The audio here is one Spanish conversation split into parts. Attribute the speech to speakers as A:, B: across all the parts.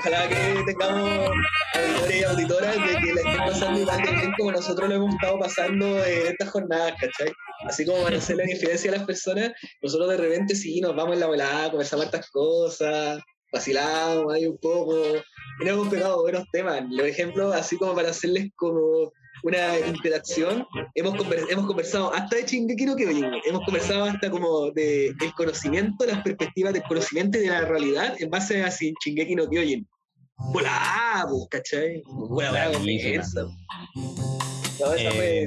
A: ojalá que tengamos auditores y auditoras de que la estén pasando igual de bien como nosotros lo hemos estado pasando en estas jornadas, ¿cachai? Así como van a hacer la diferencia a las personas, nosotros de repente sí nos vamos en la volada, conversamos hartas cosas, vacilamos ahí un poco, y nos hemos pegado buenos temas. Los ejemplos, así como para hacerles como una interacción. Hemos, hemos conversado hasta de Shingeki no Kyojin, hemos conversado hasta como de el conocimiento, las perspectivas del conocimiento y de la realidad en base a Shingeki no Kyojin. ¡Volá! ¿Cachai? Buena,
B: eh,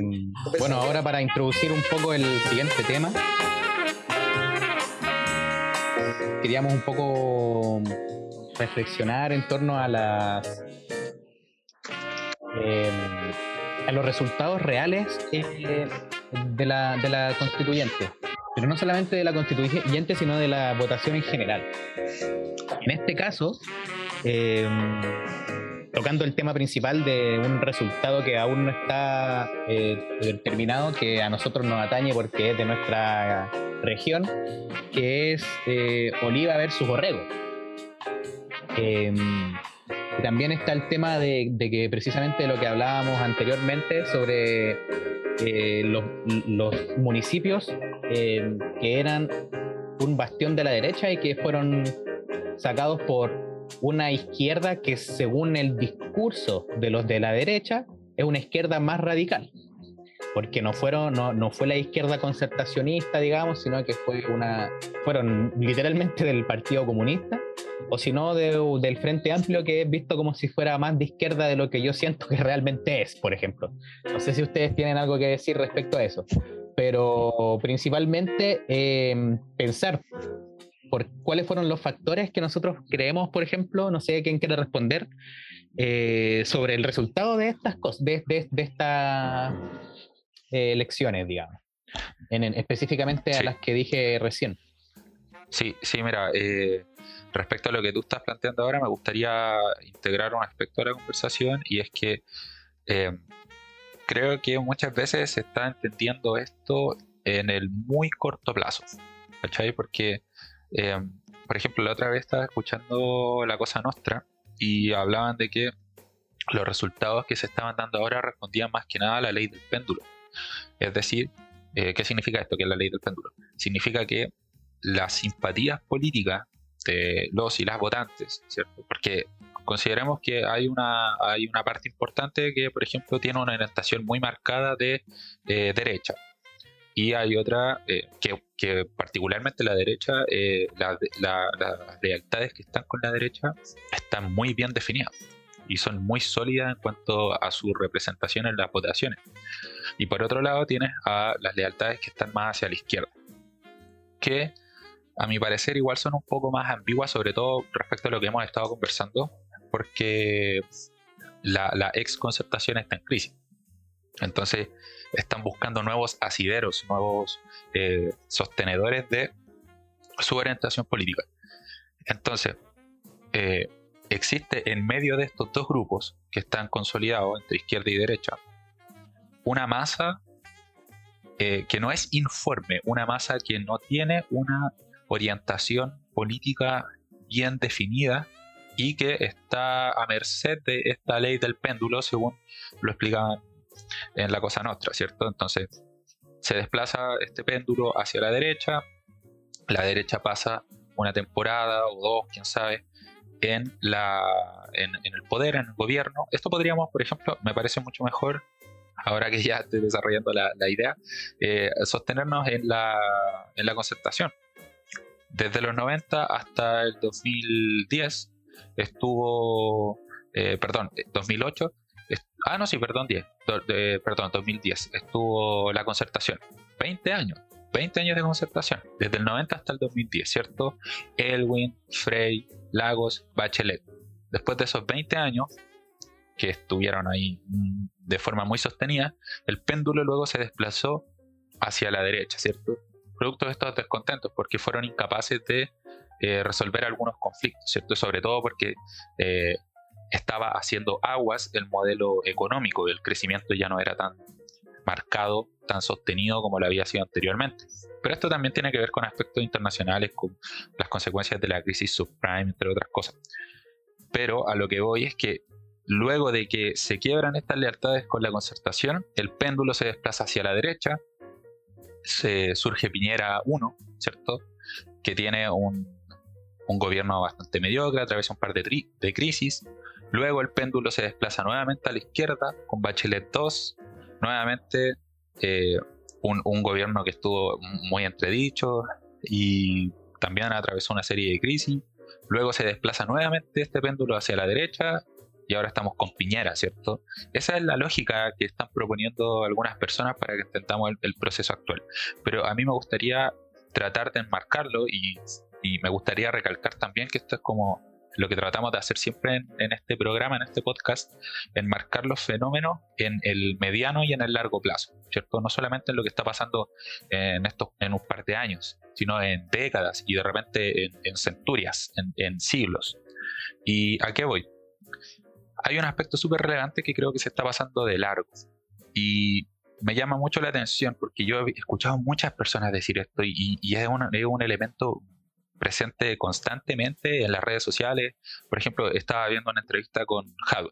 B: bueno, ahora para introducir un poco el siguiente tema, queríamos un poco reflexionar en torno a las eh, a los resultados reales eh, de, la, de la constituyente. Pero no solamente de la constituyente, sino de la votación en general. En este caso, eh, tocando el tema principal de un resultado que aún no está eh, determinado, que a nosotros nos atañe porque es de nuestra región, que es Oliva versus Borrego. Y también está el tema de, que precisamente lo que hablábamos anteriormente sobre eh, los, municipios eh, que eran un bastión de la derecha y que fueron sacados por una izquierda que según el discurso de los de la derecha es una izquierda más radical. Porque no fueron no, no fue la izquierda concertacionista digamos sino que fue una fueron literalmente del Partido Comunista o si no del Frente Amplio, que es visto como si fuera más de izquierda de lo que yo siento que realmente es, por ejemplo. No sé si ustedes tienen algo que decir respecto a eso, pero principalmente em, pensar por cuáles fueron los factores que nosotros creemos, por ejemplo, no sé quién quiere responder, eh, sobre el resultado de estas cosas, de, estas eh, elecciones, digamos, en, específicamente a las que dije recién.
C: Sí, sí, mira, eh, respecto a lo que tú estás planteando ahora, me gustaría integrar un aspecto de la conversación y es que eh, creo que muchas veces se está entendiendo esto en el muy corto plazo. ¿Cachai? Porque, eh, por ejemplo, la otra vez estaba escuchando La Cosa Nostra y hablaban de que los resultados que se estaban dando ahora respondían más que nada a la ley del péndulo. Es decir, eh, ¿qué significa esto que es la ley del péndulo? Significa que las simpatías políticas de los y las votantes, ¿cierto? Porque consideremos que hay una, hay una parte importante que, por ejemplo, tiene una orientación muy marcada de derecha. Y hay otra eh, que, particularmente la derecha, eh, las lealtades que están con la derecha están muy bien definidas y son muy sólidas en cuanto a su representación en las votaciones. Y por otro lado tienes a las lealtades que están más hacia la izquierda, que a mi parecer igual son un poco más ambiguas, sobre todo respecto a lo que hemos estado conversando, porque la, ex concertación está en crisis. Entonces están buscando nuevos asideros, nuevos eh, sostenedores de su orientación política. Entonces, eh, existe en medio de estos dos grupos que están consolidados entre izquierda y derecha una masa eh, que no es informe, una masa que no tiene una orientación política bien definida y que está a merced de esta ley del péndulo, según lo explicaban en la Cosa Nostra, ¿cierto? Entonces, se desplaza este péndulo hacia la derecha, la derecha pasa una temporada o dos, quién sabe, en, la, en, el poder, en el gobierno. Esto podríamos, por ejemplo, me parece mucho mejor, ahora que ya estoy desarrollando la, idea, eh, sostenernos en la, en la concertación desde los 90 hasta el 2010 estuvo, eh, perdón, 2008, eh, ah, no, sí, perdón, 10, perdón, 2010 estuvo la concertación. 20 años, 20 años de concertación, desde el 90 hasta el 2010, ¿cierto? Elwin, Frey, Lagos, Bachelet. Después de esos 20 años, que estuvieron ahí mm, de forma muy sostenida, el péndulo luego se desplazó hacia la derecha, ¿cierto? Producto de estos descontentos, porque fueron incapaces de eh, resolver algunos conflictos, ¿cierto? Sobre todo porque eh, estaba haciendo aguas el modelo económico, el crecimiento ya no era tan marcado, tan sostenido como lo había sido anteriormente. Pero esto también tiene que ver con aspectos internacionales, con las consecuencias de la crisis subprime, entre otras cosas. pero a lo que voy es que luego de que se quiebran estas lealtades con la concertación, el péndulo se desplaza hacia la derecha, se surge Piñera 1, ¿cierto? Que tiene un, gobierno bastante mediocre, atraviesa un par de, de crisis, luego el péndulo se desplaza nuevamente a la izquierda con Bachelet 2, nuevamente eh, un, un, gobierno que estuvo muy entredicho y también atravesó una serie de crisis. Luego se desplaza nuevamente este péndulo hacia la derecha y ahora estamos con Piñera, ¿cierto? Esa es la lógica que están proponiendo algunas personas para que intentamos el, proceso actual. Pero a mí me gustaría tratar de enmarcarlo y, me gustaría recalcar también que esto es como lo que tratamos de hacer siempre en, este programa, en este podcast, enmarcar los fenómenos en el mediano y en el largo plazo, ¿cierto? No solamente en lo que está pasando en, estos, en un par de años, sino en décadas y de repente en, centurias, en, siglos. ¿Y a qué voy? Hay un aspecto súper relevante que creo que se está pasando de largo y me llama mucho la atención porque yo he escuchado muchas personas decir esto y, es, un, es un elemento presente constantemente en las redes sociales. Por ejemplo, estaba viendo una entrevista con Jadwe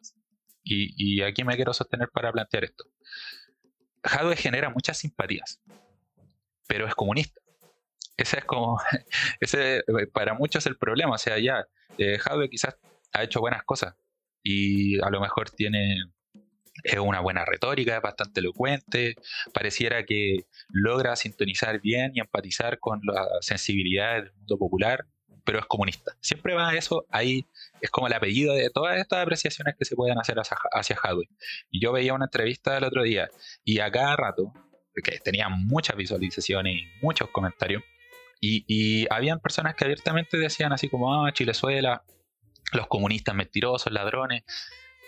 C: y, y aquí me quiero sostener para plantear esto. Jadwe genera muchas simpatías, pero es comunista. Ese es como, ese eh, para muchos es el problema. O sea, ya, eh, quizás ha hecho buenas cosas y a lo mejor tiene es una buena retórica, es bastante elocuente, pareciera que logra sintonizar bien y empatizar con las sensibilidades del mundo popular, pero es comunista. Siempre va eso, ahí es como el apellido de todas estas apreciaciones que se pueden hacer hacia, hacia Y yo veía una entrevista del otro día y a cada rato, que tenía muchas visualizaciones y muchos comentarios, y, y habían personas que abiertamente decían así como, ah, Chilezuela, los comunistas mentirosos, ladrones,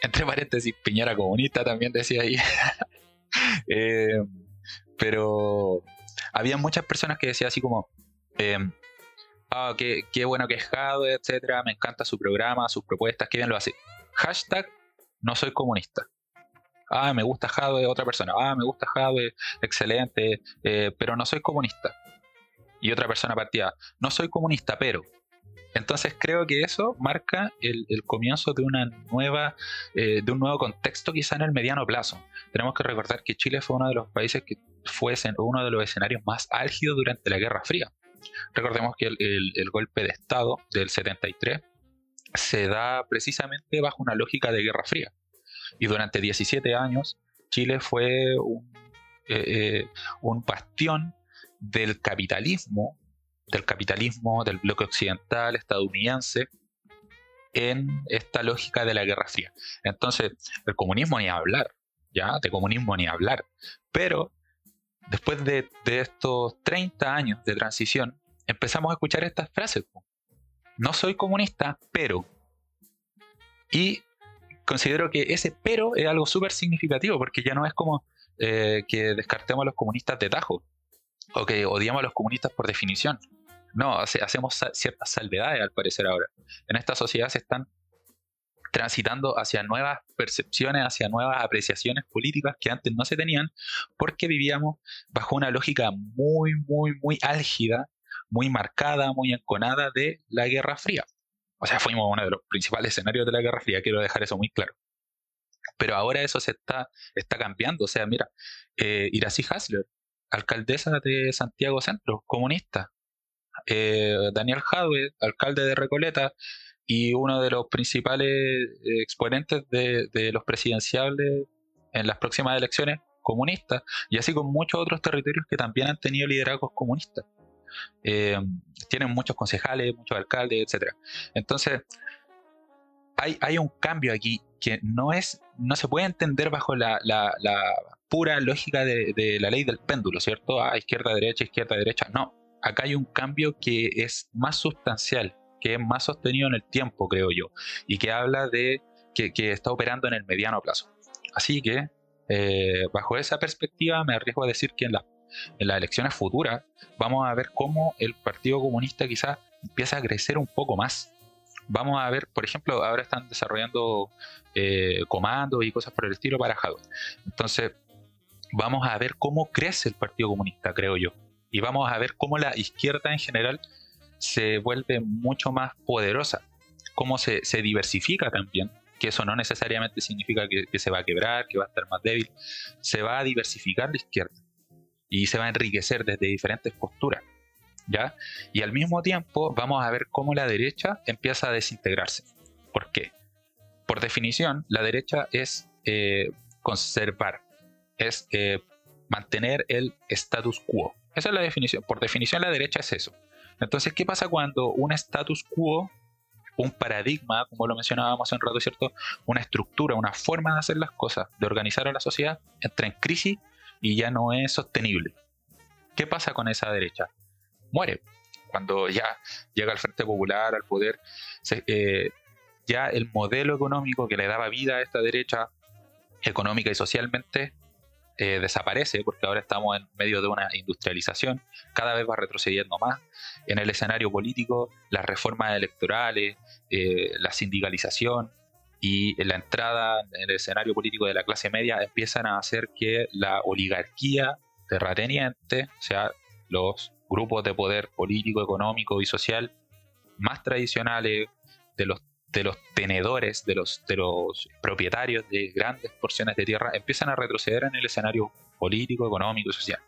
C: entre paréntesis, Piñera comunista también decía ahí. Eh, pero había muchas personas que decían así como, eh, ah, qué, bueno que es Jadwe, etcétera, me encanta su programa, sus propuestas, qué bien lo hace. Hashtag no soy comunista. Ah, me gusta Jadwe, otra persona. Ah, me gusta Jadwe, excelente, eh, pero no soy comunista. Y otra persona partía, no soy comunista, pero. Entonces creo que eso marca el, comienzo de una nueva, eh, de un nuevo contexto quizá en el mediano plazo. Tenemos que recordar que Chile fue uno de los países que fue uno de los escenarios más álgidos durante la Guerra Fría. Recordemos que el, golpe de Estado del 73 se da precisamente bajo una lógica de Guerra Fría. Y durante 17 años Chile fue un, eh, eh, un bastión del capitalismo del capitalismo del bloque occidental estadounidense en esta lógica de la Guerra Fría. Entonces, el comunismo ni hablar, ¿ya? De comunismo ni hablar. Pero después de, estos 30 años de transición, empezamos a escuchar estas frases. No soy comunista, pero... Y considero que ese pero es algo súper significativo, porque ya no es como eh, que descartemos a los comunistas de tajo, o que odiamos a los comunistas por definición. No, hacemos ciertas salvedades al parecer ahora. En esta sociedad se están transitando hacia nuevas percepciones, hacia nuevas apreciaciones políticas que antes no se tenían, porque vivíamos bajo una lógica muy, muy, muy álgida, muy marcada, muy enconada de la Guerra Fría. O sea, fuimos uno de los principales escenarios de la Guerra Fría, quiero dejar eso muy claro. Pero ahora eso se está, está cambiando. O sea, mira, eh, Iracy Hasler, alcaldesa de Santiago Centro, comunista, eh, Daniel Jadwe, alcalde de Recoleta, y uno de los principales eh, exponentes de, los presidenciales en las próximas elecciones comunistas, y así con muchos otros territorios que también han tenido liderazgos comunistas. Eh, tienen muchos concejales, muchos alcaldes, etc. Entonces, hay, un cambio aquí que no es no se puede entender bajo la, pura lógica de, de, la ley del péndulo, ¿cierto? A izquierda, derecha, izquierda, derecha. No, acá hay un cambio que es más sustancial, que es más sostenido en el tiempo, creo yo, y que habla de que, está operando en el mediano plazo. Así que, eh, bajo esa perspectiva, me arriesgo a decir que en, las elecciones futuras vamos a ver cómo el Partido Comunista quizás empieza a crecer un poco más. Vamos a ver, por ejemplo, ahora están desarrollando eh, comandos y cosas por el estilo para Jadwe. Entonces, vamos a ver cómo crece el Partido Comunista, creo yo y vamos a ver cómo la izquierda en general se vuelve mucho más poderosa. cómo se, diversifica también, que eso no necesariamente significa que, se va a quebrar, que va a estar más débil, se va a diversificar la izquierda y se va a enriquecer desde diferentes posturas. ¿Ya? Y al mismo tiempo vamos a ver cómo la derecha empieza a desintegrarse. ¿Por qué? Por definición, la derecha es eh, conservar, es eh, mantener el status quo. Esa es la definición. Por definición, la derecha es eso. Entonces, ¿qué pasa cuando un status quo, un paradigma, como lo mencionábamos hace un rato, ¿cierto? Una estructura, una forma de hacer las cosas, de organizar a la sociedad, entra en crisis y ya no es sostenible? ¿Qué pasa con esa derecha? Muere. Cuando ya llega el Frente Popular al poder, eh, ya el modelo económico que le daba vida a esta derecha económica y socialmente eh, desaparece porque ahora estamos en medio de una industrialización, cada vez va retrocediendo más. En el escenario político, las reformas electorales, eh, la sindicalización y la entrada en el escenario político de la clase media empiezan a hacer que la oligarquía terrateniente, o sea, los grupos de poder político, económico y social más tradicionales de los de los tenedores, de los, de los propietarios de grandes porciones de tierra, empiezan a retroceder en el escenario político, económico y social.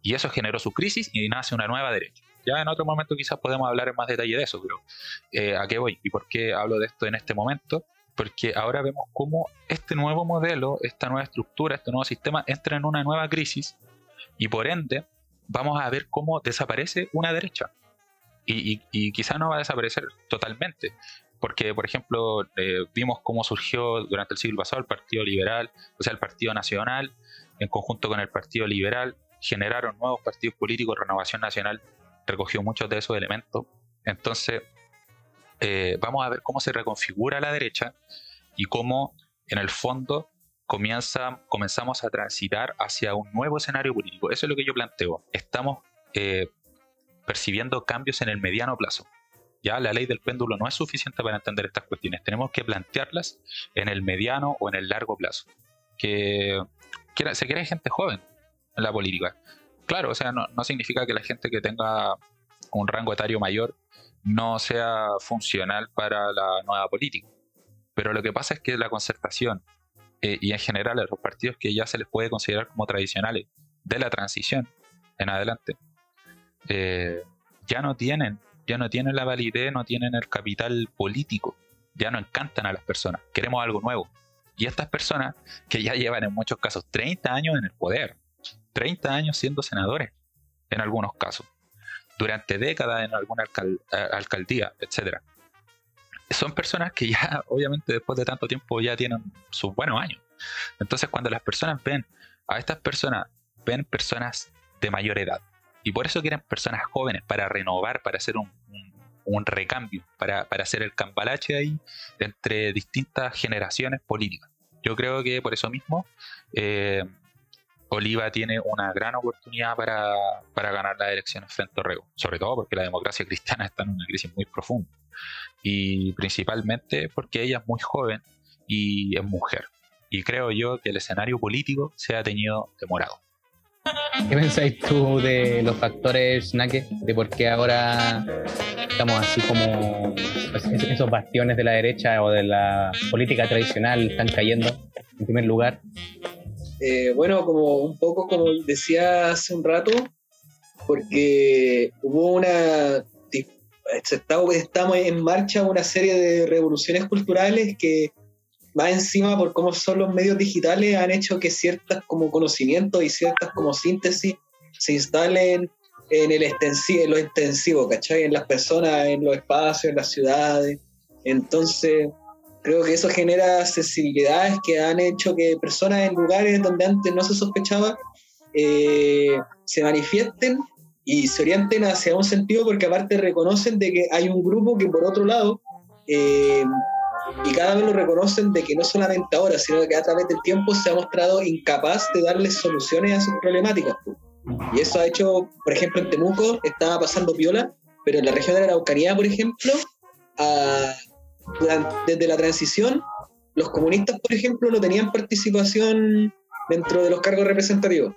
C: Y eso generó su crisis y nace una nueva derecha. Ya en otro momento quizás podemos hablar en más detalle de eso, pero eh, ¿a qué voy? ¿Y por qué hablo de esto en este momento? Porque ahora vemos cómo este nuevo modelo, esta nueva estructura, este nuevo sistema entra en una nueva crisis y por ende vamos a ver cómo desaparece una derecha. Y, y, y quizás no va a desaparecer totalmente, porque, por ejemplo, eh, vimos cómo surgió durante el siglo pasado el Partido Liberal, o sea, el Partido Nacional, en conjunto con el Partido Liberal, generaron nuevos partidos políticos, Renovación Nacional recogió muchos de esos elementos. Entonces, eh, vamos a ver cómo se reconfigura la derecha y cómo, en el fondo, comienza, comenzamos a transitar hacia un nuevo escenario político. Eso es lo que yo planteo. Estamos eh, percibiendo cambios en el mediano plazo. Ya la ley del péndulo no es suficiente para entender estas cuestiones. Tenemos que plantearlas en el mediano o en el largo plazo. Que, se quiere gente joven en la política. Claro, o sea, no, significa que la gente que tenga un rango etario mayor no sea funcional para la nueva política. Pero lo que pasa es que la concertación eh, y en general a los partidos que ya se les puede considerar como tradicionales de la transición en adelante, eh, ya no tienen ya no tienen la validez, no tienen el capital político, ya no encantan a las personas, queremos algo nuevo. Y estas personas que ya llevan en muchos casos 30 años en el poder, 30 años siendo senadores, en algunos casos, durante décadas en alguna alcaldía, etc. Son personas que ya, obviamente, después de tanto tiempo ya tienen sus buenos años. Entonces, cuando las personas ven a estas personas, ven personas de mayor edad, y por eso quieren personas jóvenes, para renovar, para hacer un, recambio, para, hacer el cambalache ahí entre distintas generaciones políticas. Yo creo que por eso mismo eh, Oliva tiene una gran oportunidad para, ganar las elecciones frente a Orrego, sobre todo porque la democracia cristiana está en una crisis muy profunda y principalmente porque ella es muy joven y es mujer. Y creo yo que el escenario político se ha tenido demorado.
B: ¿Qué pensáis tú de los factores, Nake? De por qué ahora estamos así como esos bastiones de la derecha o de la política tradicional están cayendo en primer lugar?
A: Eh, bueno, como un poco como decía hace un rato, porque hubo una estamos en marcha una serie de revoluciones culturales que más encima por cómo son los medios digitales han hecho que ciertas como conocimientos y ciertas como síntesis se instalen en el extensivo, en lo extensivo, ¿cachai? En las personas, en los espacios, en las ciudades. Entonces, creo que eso genera sensibilidades que han hecho que personas en lugares donde antes no se sospechaba eh, se manifiesten y se orienten hacia un sentido porque aparte reconocen de que hay un grupo que por otro lado eh, y cada vez lo reconocen de que no solamente ahora, sino que a través del tiempo se ha mostrado incapaz de darles soluciones a sus problemáticas. Y eso ha hecho, por ejemplo, en Temuco estaba pasando piola, pero en la región de la Araucanía, por ejemplo, desde la transición, los comunistas, por ejemplo, no tenían participación dentro de los cargos representativos.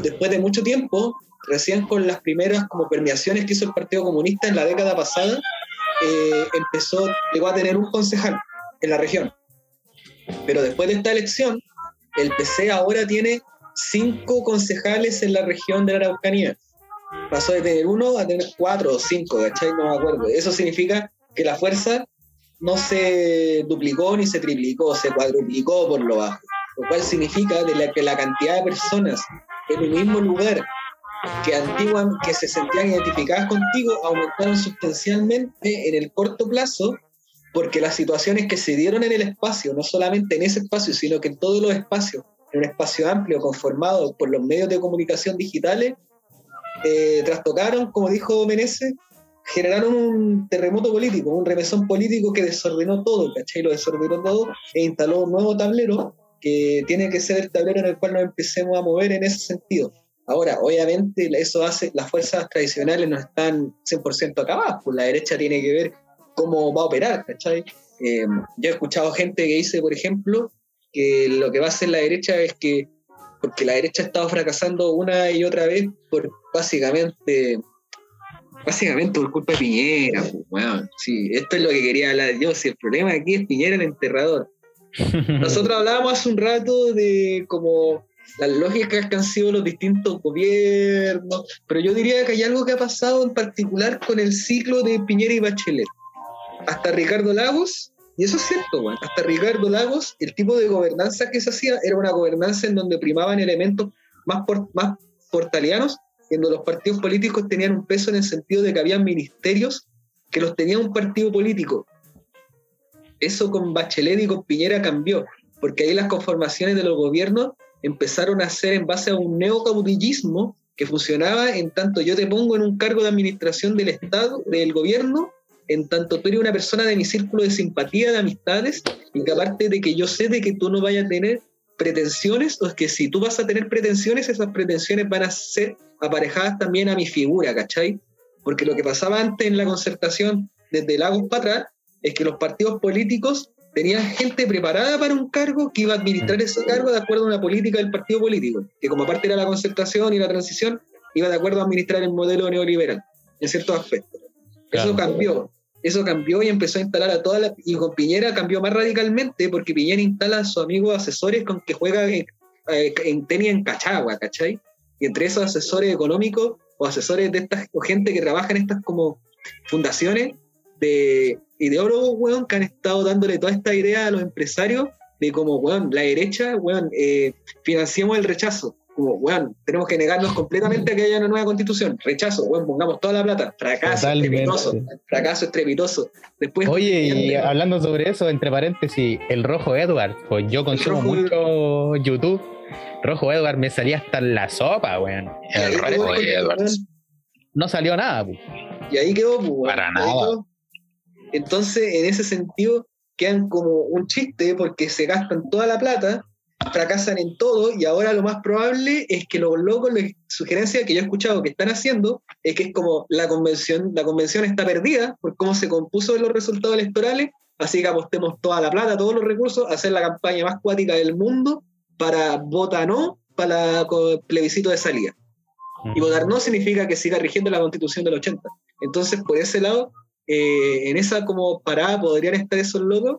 A: Después de mucho tiempo, recién con las primeras como permeaciones que hizo el Partido Comunista en la década pasada, eh, empezó, llegó a tener un concejal en la región. Pero después de esta elección, el PC ahora tiene cinco concejales en la región de la Araucanía. Pasó de tener uno a tener cuatro o cinco, ¿cachai? No me acuerdo. Eso significa que la fuerza no se duplicó ni se triplicó, se cuadruplicó por lo bajo. Lo cual significa de la, que la cantidad de personas en un mismo lugar que antiguamente que se sentían identificadas contigo aumentaron sustancialmente en el corto plazo porque las situaciones que se dieron en el espacio, no solamente en ese espacio, sino que en todos los espacios, en un espacio amplio conformado por los medios de comunicación digitales, eh, trastocaron, como dijo Menezes, generaron un terremoto político, un remesón político que desordenó todo, ¿cachai? Lo desordenó todo e instaló un nuevo tablero que tiene que ser el tablero en el cual nos empecemos a mover en ese sentido. Ahora, obviamente, eso hace, las fuerzas tradicionales no están 100% acabadas, pues la derecha tiene que ver cómo va a operar, ¿cachai? Eh, yo he escuchado gente que dice, por ejemplo, que lo que va a hacer la derecha es que, porque la derecha ha estado fracasando una y otra vez por básicamente, básicamente por culpa de Piñera, pues, sí, esto es lo que quería hablar yo, si el problema aquí es Piñera el enterrador. Nosotros hablábamos hace un rato de como las lógicas que han sido los distintos gobiernos, pero yo diría que hay algo que ha pasado en particular con el ciclo de Piñera y Bachelet. Hasta Ricardo Lagos, y eso es cierto, hasta Ricardo Lagos, el tipo de gobernanza que se hacía era una gobernanza en donde primaban elementos más, más portalianos, en donde los partidos políticos tenían un peso en el sentido de que había ministerios que los tenía un partido político. Eso con Bachelet y con Piñera cambió, porque ahí las conformaciones de los gobiernos empezaron a hacer en base a un neocaudillismo que funcionaba en tanto yo te pongo en un cargo de administración del Estado, del gobierno, en tanto tú eres una persona de mi círculo de simpatía, de amistades, y que aparte de que yo sé de que tú no vayas a tener pretensiones, o es que si tú vas a tener pretensiones, esas pretensiones van a ser aparejadas también a mi figura, ¿cachai? Porque lo que pasaba antes en la concertación desde Lagos para atrás es que los partidos políticos tenía gente preparada para un cargo que iba a administrar mm. ese cargo de acuerdo a una política del partido político, que como parte era la concertación y la transición, iba de acuerdo a administrar el modelo neoliberal, en ciertos aspectos. Eso cambió, eso cambió y empezó a instalar a todas las... Y con Piñera cambió más radicalmente, porque Piñera instala a sus amigos asesores con que juega en, eh, en tenis en Cachagua, ¿cachai? Y entre esos asesores económicos o asesores de estas, o gente que trabaja en estas como fundaciones, de ideólogos, weón, que han estado dándole toda esta idea a los empresarios de como, weón, la derecha, weón, eh, financiamos el rechazo. Como, weón, tenemos que negarnos completamente a que haya una nueva constitución. Rechazo, weón, pongamos toda la plata. Fracaso estrepitoso. Fracaso estrepitoso. Después,
B: Oye, y hablando sobre eso, entre paréntesis, el rojo Edward, pues yo consumo mucho YouTube. Rojo Edward me salía hasta en la sopa, weón. El rojo Edward. No salió nada, pues.
A: Y ahí quedó, pues,
B: Para nada.
A: Entonces, en ese sentido, quedan como un chiste porque se gastan toda la plata, fracasan en todo y ahora lo más probable es que los locos, la sugerencia que yo he escuchado que están haciendo es que es como la convención, la convención está perdida por cómo se compuso los resultados electorales, así que apostemos toda la plata, todos los recursos, a hacer la campaña más cuática del mundo para votar no para el plebiscito de salida. Y votar no significa que siga rigiendo la constitución del 80. Entonces, por ese lado, eh, en esa como parada podrían estar esos locos.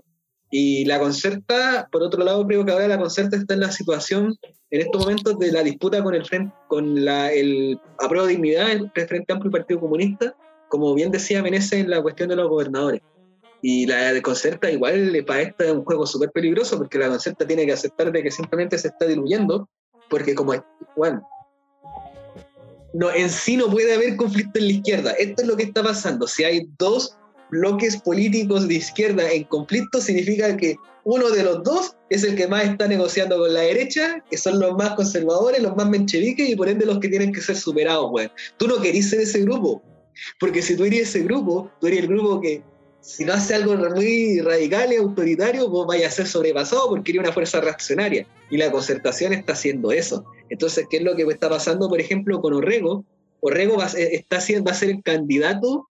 A: Y la concerta, por otro lado, creo que ahora la concerta está en la situación, en estos momentos, de la disputa con el frente, con la, el apruebo de dignidad entre Frente Amplio y Partido Comunista, como bien decía Menezes en la cuestión de los gobernadores. Y la de concerta igual para esta es un juego súper peligroso porque la concerta tiene que aceptar de que simplemente se está diluyendo, porque como, bueno, no, en sí no puede haber conflicto en la izquierda. Esto es lo que está pasando. Si hay dos bloques políticos de izquierda en conflicto, significa que uno de los dos es el que más está negociando con la derecha, que son los más conservadores, los más mencheviques y por ende los que tienen que ser superados. Tú no querís ser ese grupo, porque si tú eres ese grupo, tú eres el grupo que si no hace algo muy radical y autoritario, vos vayas a ser sobrepasado porque eres una fuerza reaccionaria. Y la concertación está haciendo eso. Entonces, ¿qué es lo que está pasando, por ejemplo, con Orrego? Orrego va, está, va a ser el candidato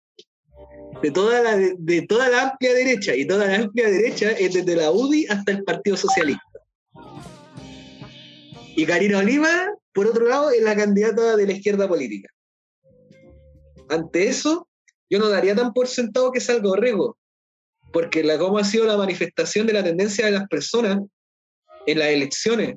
A: de toda, la, de, toda la amplia derecha. Y toda la amplia derecha es desde la UDI hasta el Partido Socialista. Y Karina Oliva, por otro lado, es la candidata de la izquierda política. Ante eso, yo no daría tan por sentado que salga Orrego, porque la cómo ha sido la manifestación de la tendencia de las personas en las elecciones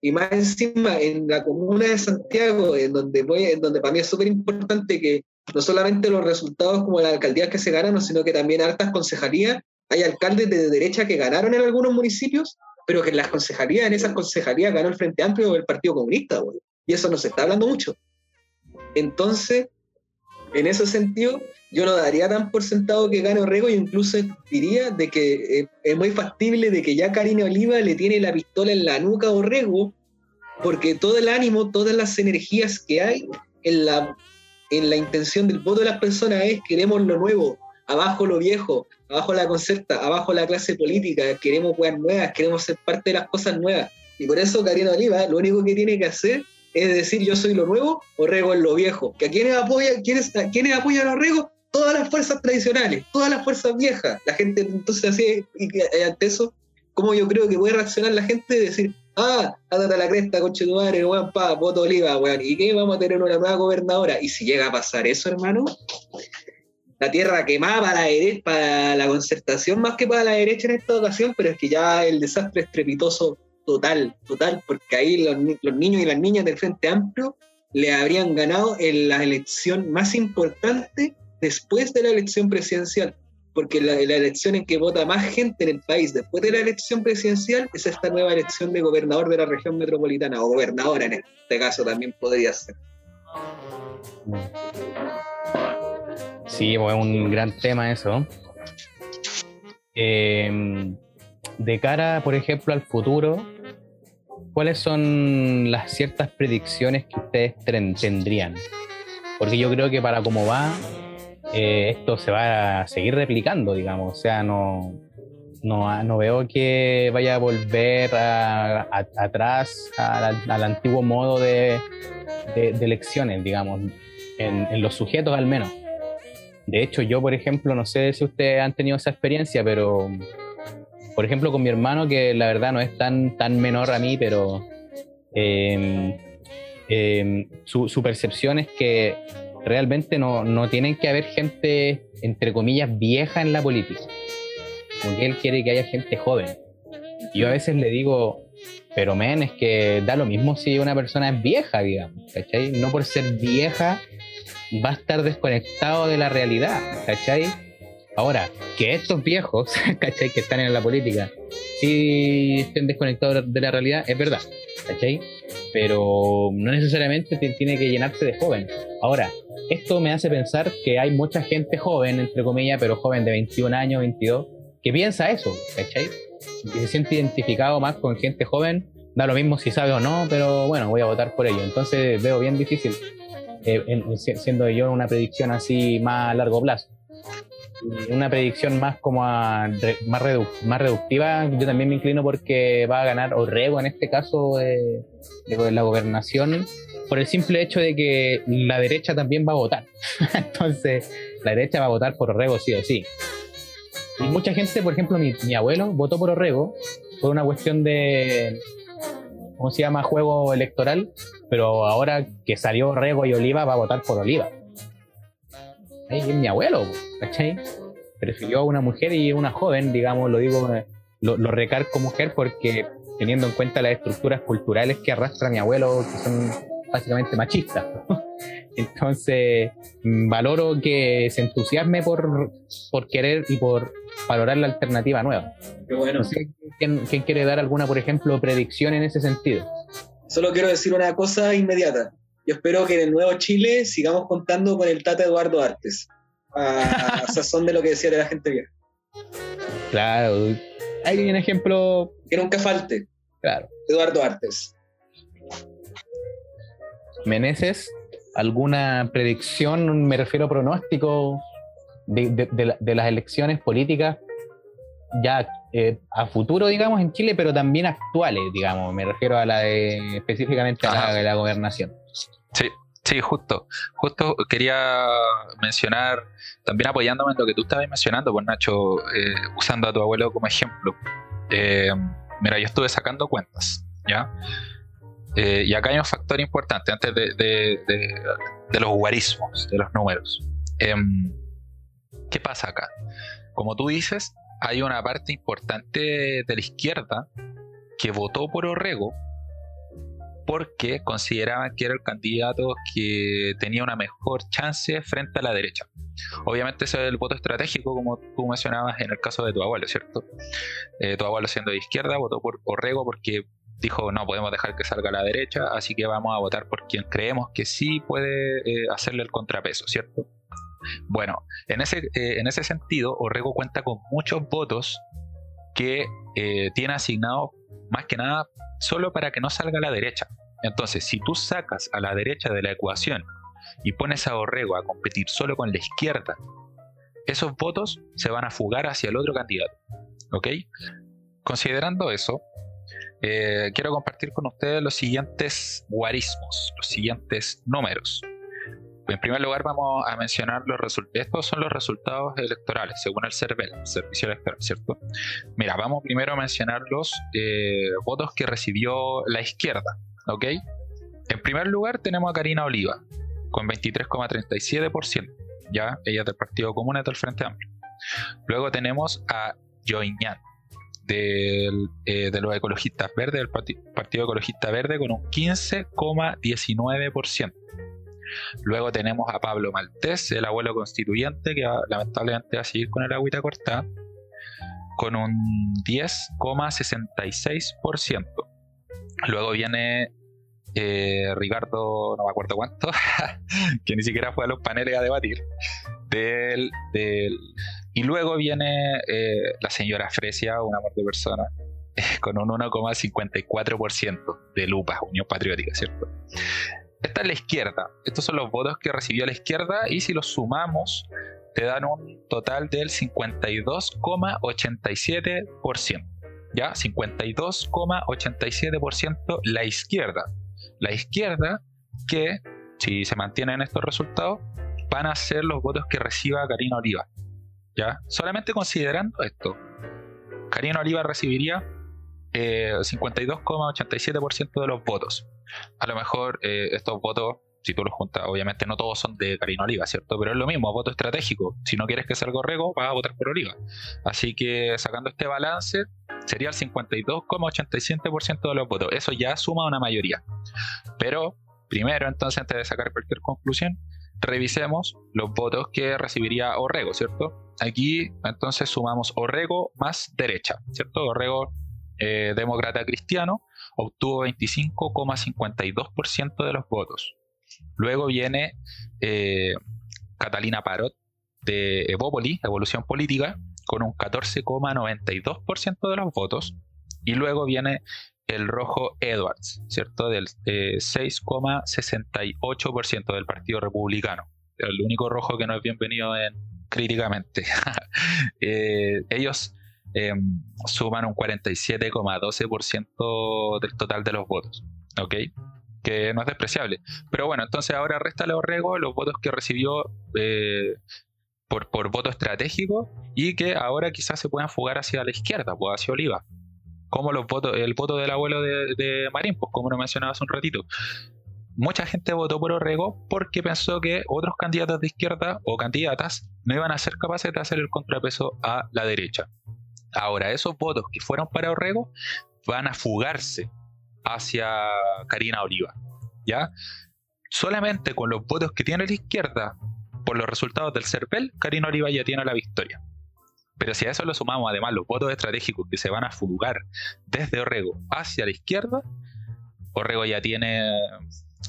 A: y más encima en la comuna de Santiago, en donde voy, en donde para mí es súper importante que no solamente los resultados como las alcaldías que se ganan, sino que también altas concejalías, hay alcaldes de derecha que ganaron en algunos municipios, pero que en las concejalías, en esas concejalías ganó el Frente Amplio o el Partido Comunista, y eso no se está hablando mucho. Entonces, en ese sentido, yo no daría tan por sentado que gane Orrego, y incluso diría de que eh, es muy factible de que ya Karina Oliva le tiene la pistola en la nuca a Orrego, porque todo el ánimo, todas las energías que hay en la, en la intención del voto de las personas es queremos lo nuevo, abajo lo viejo, abajo la concerta, abajo la clase política, queremos cosas nuevas, queremos ser parte de las cosas nuevas. Y por eso Karina Oliva lo único que tiene que hacer es decir yo soy lo nuevo, Orrego es lo viejo. ¿Que a quiénes apoyan, quiénes, quiénes apoyan a Orrego? Todas las fuerzas tradicionales, todas las fuerzas viejas. La gente entonces así, y ante eso, ¿cómo yo creo que puede reaccionar la gente? Decir, ah, ándate la cresta, coche tu madre, weón, pa, voto oliva, weón, ¿y qué? Vamos a tener una nueva gobernadora. Y si llega a pasar eso, hermano, la tierra quemada para la, para la concertación más que para la derecha en esta ocasión, pero es que ya el desastre estrepitoso total, total, porque ahí los, niños y las niñas del Frente Amplio le habrían ganado en la elección más importante después de la elección presidencial, porque la, elección en que vota más gente en el país después de la elección presidencial es esta nueva elección de gobernador de la región metropolitana, o gobernadora en este caso también podría ser.
B: Sí, pues, es un gran tema eso. Eh, de cara, por ejemplo, al futuro, ¿cuáles son las ciertas predicciones que ustedes tendrían? Porque yo creo que para cómo va, eh, esto se va a seguir replicando, digamos. O sea, no, no, veo que vaya a volver atrás al, antiguo modo de, elecciones, digamos, en, los sujetos al menos. De hecho, yo, por ejemplo, no sé si ustedes han tenido esa experiencia, pero por ejemplo, con mi hermano, que la verdad no es tan, tan menor a mí, pero em, em, su, percepción es que realmente no, no tienen que haber gente, entre comillas, vieja en la política. Porque él quiere que haya gente joven. Yo a veces le digo, pero men, es que da lo mismo si una persona es vieja, digamos, ¿cachai? No por ser vieja va a estar desconectado de la realidad, ¿cachai? Ahora, que estos viejos, ¿cachai? Que están en la política, sí estén desconectados de la realidad, es verdad, ¿cachai? Pero no necesariamente tiene que llenarse de jóvenes. Ahora, esto me hace pensar que hay mucha gente joven, entre comillas, pero joven de 21 años, 22, que piensa eso, ¿cachai? Que se siente identificado más con gente joven, da lo mismo si sabe o no, pero bueno, voy a votar por ello. Entonces veo bien difícil, eh, siendo yo una predicción así más a largo plazo una predicción más como a, más, más reductiva, yo también me inclino porque va a ganar Orrego en este caso de, la gobernación por el simple hecho de que la derecha también va a votar. Entonces, la derecha va a votar por Orrego sí o sí. Y mucha gente, por ejemplo, mi, mi abuelo votó por Orrego por una cuestión de, ¿cómo se llama? Juego electoral, pero ahora que salió Orrego y Oliva va a votar por Oliva es mi abuelo, ¿cachai? Prefirió a una mujer y una joven, digamos, lo digo, lo, lo recargo mujer porque teniendo en cuenta las estructuras culturales que arrastra mi abuelo, que son básicamente machistas. Entonces, mm, valoro que se entusiasme por, por querer y por valorar la alternativa nueva.
A: Qué bueno.
B: No sé ¿quién, quién quiere dar alguna, por ejemplo, predicción en ese sentido.
A: Solo quiero decir una cosa inmediata yo espero que en el nuevo Chile sigamos contando con el Tata Eduardo Artes, a, sazón de lo que decía de la gente vieja.
B: Claro, hay un ejemplo.
A: Que nunca falte.
B: Claro.
A: Eduardo Artes.
B: Meneses, ¿alguna predicción, me refiero a pronóstico de, de las elecciones políticas ya eh, a futuro, digamos, en Chile, pero también actuales, digamos, me refiero a la de, específicamente a la, de la gobernación.
C: Sí, sí, justo. Justo quería mencionar, también apoyándome en lo que tú estabas mencionando, pues Nacho, eh, usando a tu abuelo como ejemplo. Eh, mira, yo estuve sacando cuentas, ¿ya? y acá hay un factor importante antes de, de, de los guarismos, de los números. Em, ¿Qué pasa acá? Como tú dices, hay una parte importante de la izquierda que votó por Orrego porque consideraban que era el candidato que tenía una mejor chance frente a la derecha. Obviamente ese es el voto estratégico, como tú mencionabas en el caso de tu abuelo, ¿cierto? Eh, tu abuelo siendo de izquierda votó por Orrego porque dijo no podemos dejar que salga la derecha, así que vamos a votar por quien creemos que sí puede eh, hacerle el contrapeso, ¿cierto? Bueno, en ese, eh, en ese sentido, Orrego cuenta con muchos votos que tiene asignados más que nada solo para que no salga a la derecha. Entonces, si tú sacas a la derecha de la ecuación y pones a Orrego a competir solo con la izquierda, esos votos se van a fugar hacia el otro candidato. ¿Ok? Considerando eso, eh, quiero compartir con ustedes los siguientes guarismos, los siguientes números. En primer lugar, vamos a mencionar los resultados. Estos son los resultados electorales, según el CERVEL, el Servicio Electoral, ¿cierto? Mira, vamos primero a mencionar los eh, votos que recibió la izquierda, ¿ok? En primer lugar, tenemos a Karina Oliva, con 23,37%, ya, ella es del Partido Común y del Frente Amplio. Luego tenemos a Joiñán, del, eh, de los ecologistas verdes, del Partido Ecologista Verde, con un 15,19%. Luego tenemos a Pablo Maltés, el abuelo constituyente, que lamentablemente va a seguir con el agüita cortada, con un 10,66%. Luego viene eh, Ricardo, no me acuerdo cuánto, que ni siquiera fue a los paneles a debatir. Y luego viene eh, la señora Fresia, un amor de persona, con un 1,54% de lupa, Unión Patriótica, ¿cierto? Esta es la izquierda. Estos son los votos que recibió la izquierda y si los sumamos te dan un total del 52,87%. ¿Ya? 52,87% la izquierda. La izquierda que, si se mantienen estos resultados, van a ser los votos que reciba Karina Oliva. ¿Ya? Solamente considerando esto, Karina Oliva recibiría 52,87% eh, de los votos a lo mejor eh, estos votos, si tú los juntas, obviamente no todos son de Karina Oliva, ¿cierto? Pero es lo mismo, voto estratégico. Si no quieres que salga Orrego, vas a votar por Oliva. Así que sacando este balance, sería el 52,87% de los votos. Eso ya suma una mayoría. Pero primero, entonces, antes de sacar cualquier conclusión, revisemos los votos que recibiría Orrego, ¿cierto? Aquí entonces sumamos Orrego más derecha, ¿cierto? Orrego eh, demócrata cristiano obtuvo 25,52% de los votos. Luego viene eh, Catalina Parot de Evópoli, Evolución Política, con un 14,92% de los votos. Y luego viene el rojo Edwards, ¿cierto? Del 6,68% eh, del Partido Republicano. El único rojo que no es bienvenido en, críticamente. Eh, ellos Em, suman un 47,12% del total de los votos. ¿Ok? Que no es despreciable. Pero bueno, entonces ahora resta los Orrego los votos que recibió eh, por, por voto estratégico y que ahora quizás se puedan fugar hacia la izquierda, pues hacia Oliva. Como los votos, el voto del abuelo de, de Marín, pues como lo mencionaba hace un ratito mucha gente votó por Orrego porque pensó que otros candidatos de izquierda o candidatas no iban a ser capaces de hacer el contrapeso a la derecha. Ahora, esos votos que fueron para Orrego van a fugarse hacia Karina Oliva. ¿Ya? Solamente con los votos que tiene la izquierda por los resultados del CERPEL, Karina Oliva ya tiene la victoria. Pero si a eso lo sumamos además los votos estratégicos que se van a fugar desde Orrego hacia la izquierda, Orrego ya tiene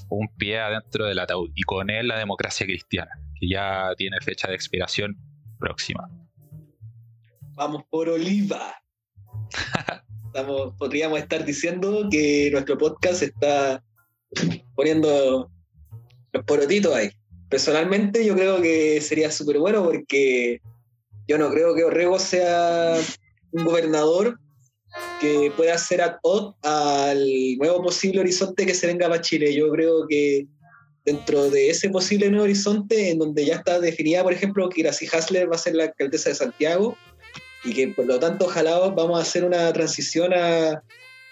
C: un pie adentro del ataúd y con él la democracia cristiana, que ya tiene fecha de expiración próxima.
A: Vamos por Oliva. podríamos estar diciendo que nuestro podcast está poniendo los porotitos ahí. Personalmente yo creo que sería súper bueno porque yo no creo que Orrego sea un gobernador que pueda hacer ad al nuevo posible horizonte que se venga para Chile. Yo creo que dentro de ese posible nuevo horizonte, en donde ya está definida, por ejemplo, que Gracie Hasler va a ser la alcaldesa de Santiago, y que por lo tanto ojalá vamos a hacer una transición a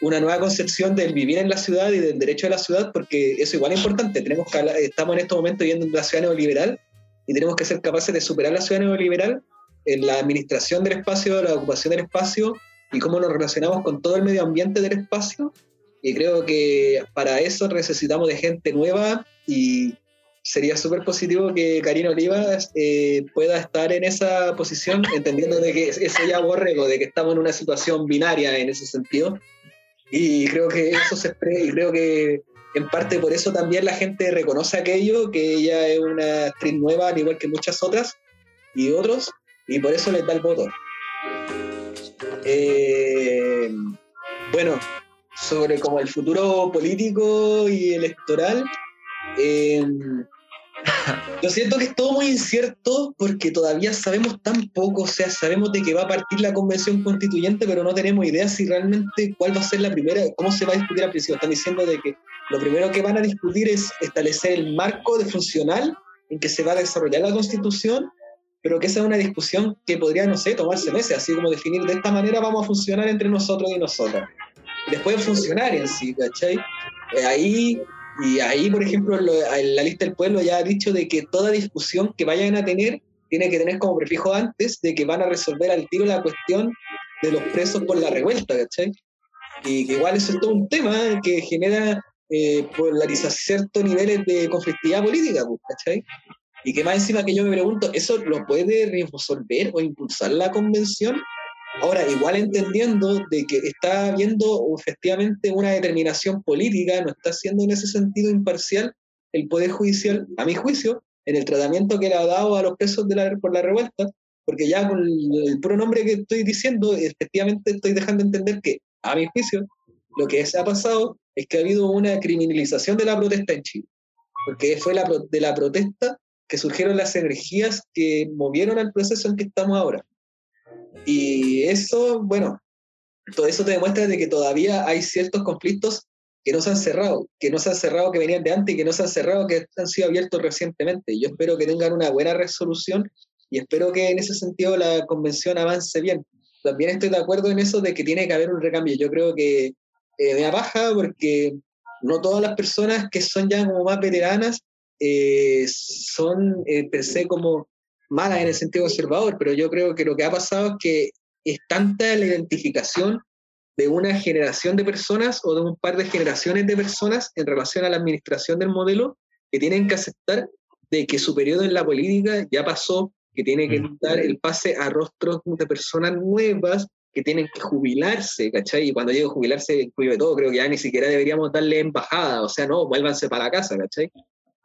A: una nueva concepción del vivir en la ciudad y del derecho a la ciudad, porque eso igual es importante. Tenemos estamos en este momento viviendo en una ciudad neoliberal y tenemos que ser capaces de superar la ciudad neoliberal en la administración del espacio, la ocupación del espacio y cómo nos relacionamos con todo el medio ambiente del espacio. Y creo que para eso necesitamos de gente nueva y sería súper positivo que Karina Olivas eh, pueda estar en esa posición, entendiendo de que eso ya borrego, de que estamos en una situación binaria en ese sentido. Y creo que eso se y creo que en parte por eso también la gente reconoce aquello, que ella es una actriz nueva, al igual que muchas otras y otros, y por eso les da el voto. Eh, bueno, sobre como el futuro político y electoral, eh, yo siento que es todo muy incierto porque todavía sabemos tan poco, o sea, sabemos de que va a partir la convención constituyente, pero no tenemos idea si realmente cuál va a ser la primera, cómo se va a discutir al principio. Están diciendo de que lo primero que van a discutir es establecer el marco de funcional en que se va a desarrollar la constitución, pero que esa es una discusión que podría, no sé, tomarse meses, así como definir de esta manera vamos a funcionar entre nosotros y nosotras. después funcionar en sí, ¿cachai? Eh, ahí y ahí, por ejemplo, la lista del pueblo ya ha dicho de que toda discusión que vayan a tener tiene que tener como prefijo antes de que van a resolver al tiro la cuestión de los presos por la revuelta, ¿cachai? Y que igual eso es todo un tema que genera eh, polarizar ciertos niveles de conflictividad política, pues, ¿cachai? Y que más encima que yo me pregunto, ¿eso lo puede resolver o impulsar la convención? Ahora, igual entendiendo de que está habiendo efectivamente una determinación política, no está siendo en ese sentido imparcial el Poder Judicial, a mi juicio, en el tratamiento que le ha dado a los presos por la revuelta, porque ya con el, puro nombre que estoy diciendo, efectivamente estoy dejando entender que, a mi juicio, lo que se ha pasado es que ha habido una criminalización de la protesta en Chile, porque fue de la protesta que surgieron las energías que movieron al proceso en que estamos ahora. Y eso, bueno, todo eso te demuestra de que todavía hay ciertos conflictos que no se han cerrado, que no se han cerrado que venían de antes y que no se han cerrado que han sido abiertos recientemente. Yo espero que tengan una buena resolución y espero que en ese sentido la convención avance bien. También estoy de acuerdo en eso de que tiene que haber un recambio. Yo creo que eh, me apaja porque no todas las personas que son ya como más veteranas eh, son eh, per se como malas en el sentido conservador, pero yo creo que lo que ha pasado es que es tanta la identificación de una generación de personas o de un par de generaciones de personas en relación a la administración del modelo que tienen que aceptar de que su periodo en la política ya pasó, que tiene que mm. dar el pase a rostros de personas nuevas que tienen que jubilarse, ¿cachai? Y cuando digo jubilarse, incluye todo, creo que ya ni siquiera deberíamos darle embajada, o sea, no, vuélvanse para la casa, ¿cachai?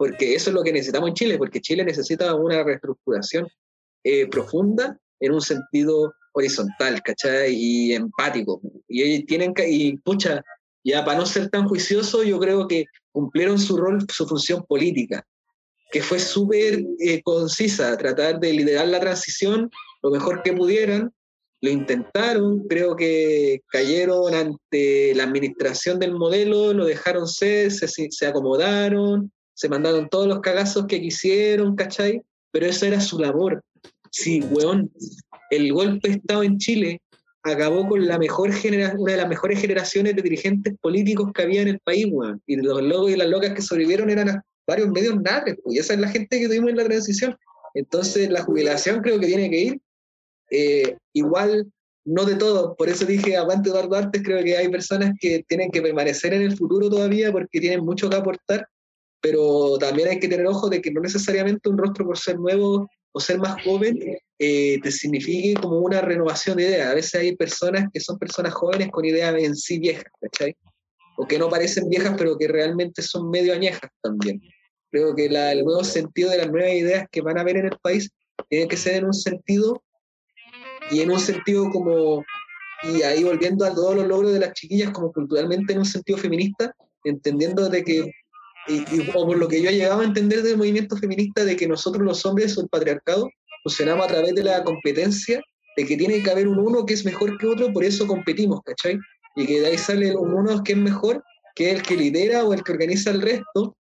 A: Porque eso es lo que necesitamos en Chile, porque Chile necesita una reestructuración eh, profunda en un sentido horizontal, ¿cachai? Y empático. Y tienen que, y pucha, ya para no ser tan juicioso, yo creo que cumplieron su rol, su función política, que fue súper eh, concisa, tratar de liderar la transición lo mejor que pudieran, lo intentaron, creo que cayeron ante la administración del modelo, lo dejaron ser, se, se acomodaron, se mandaron todos los cagazos que quisieron, ¿cachai? Pero esa era su labor. Sí, weón, el golpe de Estado en Chile acabó con la mejor genera una de las mejores generaciones de dirigentes políticos que había en el país, weón. Y los locos y las locas que sobrevivieron eran varios medios nadres, pues, y esa es la gente que tuvimos en la transición. Entonces, la jubilación creo que tiene que ir. Eh, igual, no de todo, por eso dije, aguante Eduardo Artes, creo que hay personas que tienen que permanecer en el futuro todavía porque tienen mucho que aportar pero también hay que tener ojo de que no necesariamente un rostro por ser nuevo o ser más joven eh, te signifique como una renovación de ideas. A veces hay personas que son personas jóvenes con ideas en sí viejas, ¿cachai? O que no parecen viejas, pero que realmente son medio añejas también. Creo que el nuevo sentido de las nuevas ideas que van a haber en el país tiene que ser en un sentido y en un sentido como, y ahí volviendo a todos los logros de las chiquillas, como culturalmente en un sentido feminista, entendiendo de que y, o por lo que yo he llegado a entender del movimiento feminista, de que nosotros los hombres el patriarcado funcionamos a través de la competencia, de que tiene que haber un uno que es mejor que otro, por eso competimos, ¿cachai? Y que de ahí sale un uno que es mejor, que es el que lidera o el que organiza el resto,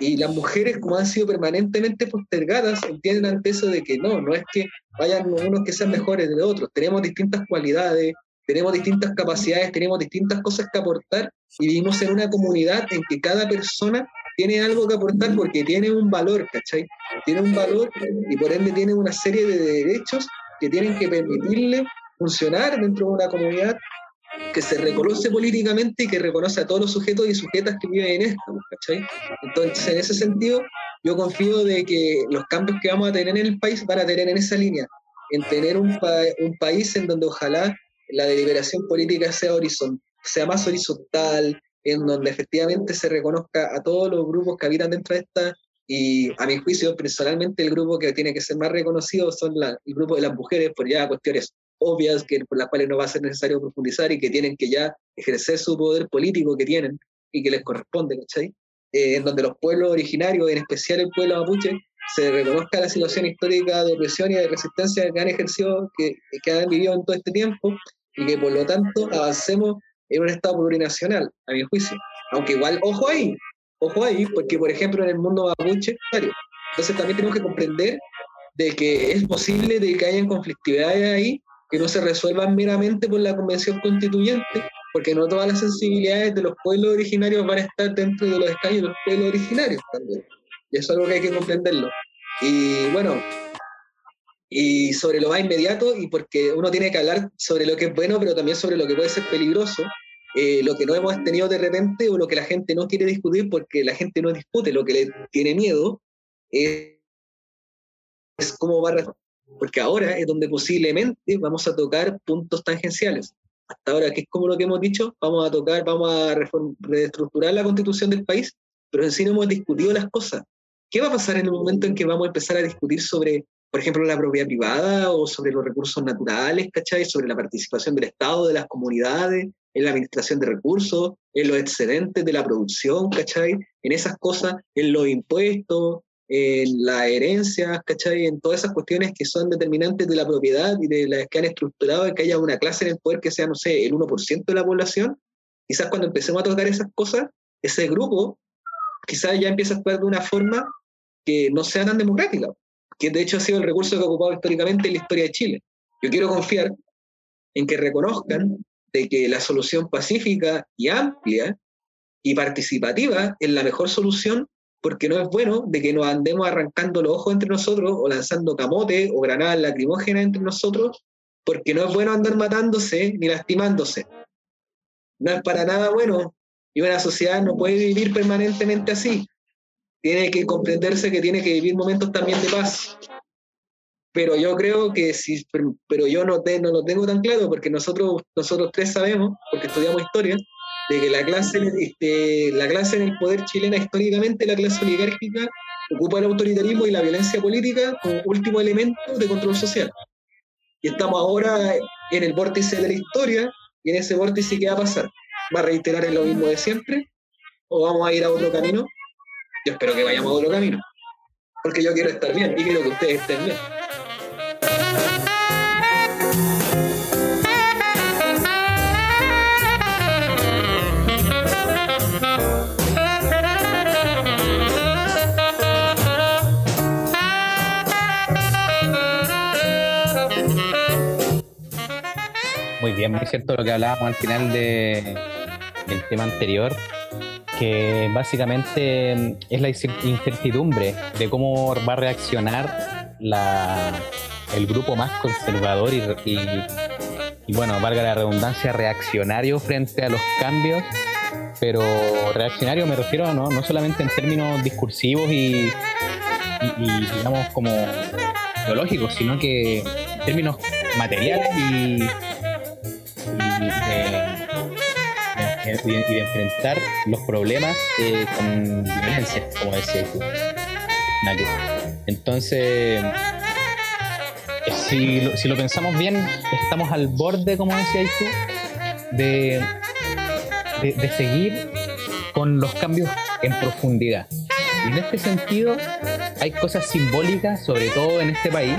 A: y las mujeres, como han sido permanentemente postergadas, entienden ante eso de que no, no es que vayan unos que sean mejores de otros, tenemos distintas cualidades, tenemos distintas capacidades, tenemos distintas cosas que aportar y vivimos en una comunidad en que cada persona tiene algo que aportar porque tiene un valor, ¿cachai? Tiene un valor y por ende tiene una serie de derechos que tienen que permitirle funcionar dentro de una comunidad que se reconoce políticamente y que reconoce a todos los sujetos y sujetas que viven en esto, ¿cachai? Entonces, en ese sentido, yo confío de que los cambios que vamos a tener en el país van a tener en esa línea, en tener un, un país en donde ojalá la deliberación política sea, horizontal, sea más horizontal, en donde efectivamente se reconozca a todos los grupos que habitan dentro de esta, y a mi juicio, personalmente, el grupo que tiene que ser más reconocido son la, el grupo de las mujeres, por ya cuestiones obvias que, por las cuales no va a ser necesario profundizar y que tienen que ya ejercer su poder político que tienen y que les corresponde, ¿cachai? Eh, en donde los pueblos originarios, en especial el pueblo mapuche, se reconozca la situación histórica de opresión y de resistencia que han ejercido, que, que han vivido en todo este tiempo, y que por lo tanto avancemos en un Estado plurinacional, a mi juicio. Aunque igual, ojo ahí, ojo ahí, porque por ejemplo en el mundo mapuche, entonces también tenemos que comprender de que es posible de que hayan conflictividades ahí que no se resuelvan meramente por la convención constituyente, porque no todas las sensibilidades de los pueblos originarios van a estar dentro de los escaños de los pueblos originarios también. Y eso es algo que hay que comprenderlo. Y bueno, y sobre lo más inmediato, y porque uno tiene que hablar sobre lo que es bueno, pero también sobre lo que puede ser peligroso, eh, lo que no hemos tenido de repente o lo que la gente no quiere discutir porque la gente no discute, lo que le tiene miedo es, es cómo va a porque ahora es donde posiblemente vamos a tocar puntos tangenciales. Hasta ahora, que es como lo que hemos dicho, vamos a tocar, vamos a reestructurar la constitución del país, pero en sí no hemos discutido las cosas. ¿Qué va a pasar en el momento en que vamos a empezar a discutir sobre, por ejemplo, la propiedad privada o sobre los recursos naturales, ¿cachai? Sobre la participación del Estado, de las comunidades, en la administración de recursos, en los excedentes de la producción, ¿cachai? En esas cosas, en los impuestos, en la herencia, ¿cachai? En todas esas cuestiones que son determinantes de la propiedad y de las que han estructurado que haya una clase en el poder que sea, no sé, el 1% de la población, quizás cuando empecemos a tocar esas cosas, ese grupo quizás ya empieza a actuar de una forma que no sea tan democrática, que de hecho ha sido el recurso que ha ocupado históricamente en la historia de Chile. Yo quiero confiar en que reconozcan de que la solución pacífica y amplia y participativa es la mejor solución porque no es bueno de que nos andemos arrancando los ojos entre nosotros o lanzando camote o granadas lacrimógenas entre nosotros, porque no es bueno andar matándose ni lastimándose. No es para nada bueno y una sociedad no puede vivir permanentemente así. Tiene que comprenderse que tiene que vivir momentos también de paz. Pero yo creo que sí, pero yo no, no lo tengo tan claro porque nosotros, nosotros tres sabemos, porque estudiamos historia, de que la clase, este, la clase en el poder chilena históricamente, la clase oligárquica, ocupa el autoritarismo y la violencia política como último elemento de control social. Y estamos ahora en el vórtice de la historia, y en ese vórtice, ¿qué va a pasar? ¿Va a reiterar en lo mismo de siempre? ¿O vamos a ir a otro camino? Yo espero que vayamos a otro camino, porque yo quiero estar bien y quiero que ustedes estén bien.
B: Muy bien, muy cierto lo que hablábamos al final de, del tema anterior, que básicamente es la incertidumbre de cómo va a reaccionar la, el grupo más conservador y, y, bueno, valga la redundancia, reaccionario frente a los cambios, pero reaccionario me refiero no, no solamente en términos discursivos y, y digamos como biológicos, sino que en términos materiales y y de, enfrentar los problemas eh, con violencia, como decía tú. Entonces, si lo, pensamos bien, estamos al borde, como decías tú, de, de, seguir con los cambios en profundidad. Y en este sentido, hay cosas simbólicas, sobre todo en este país,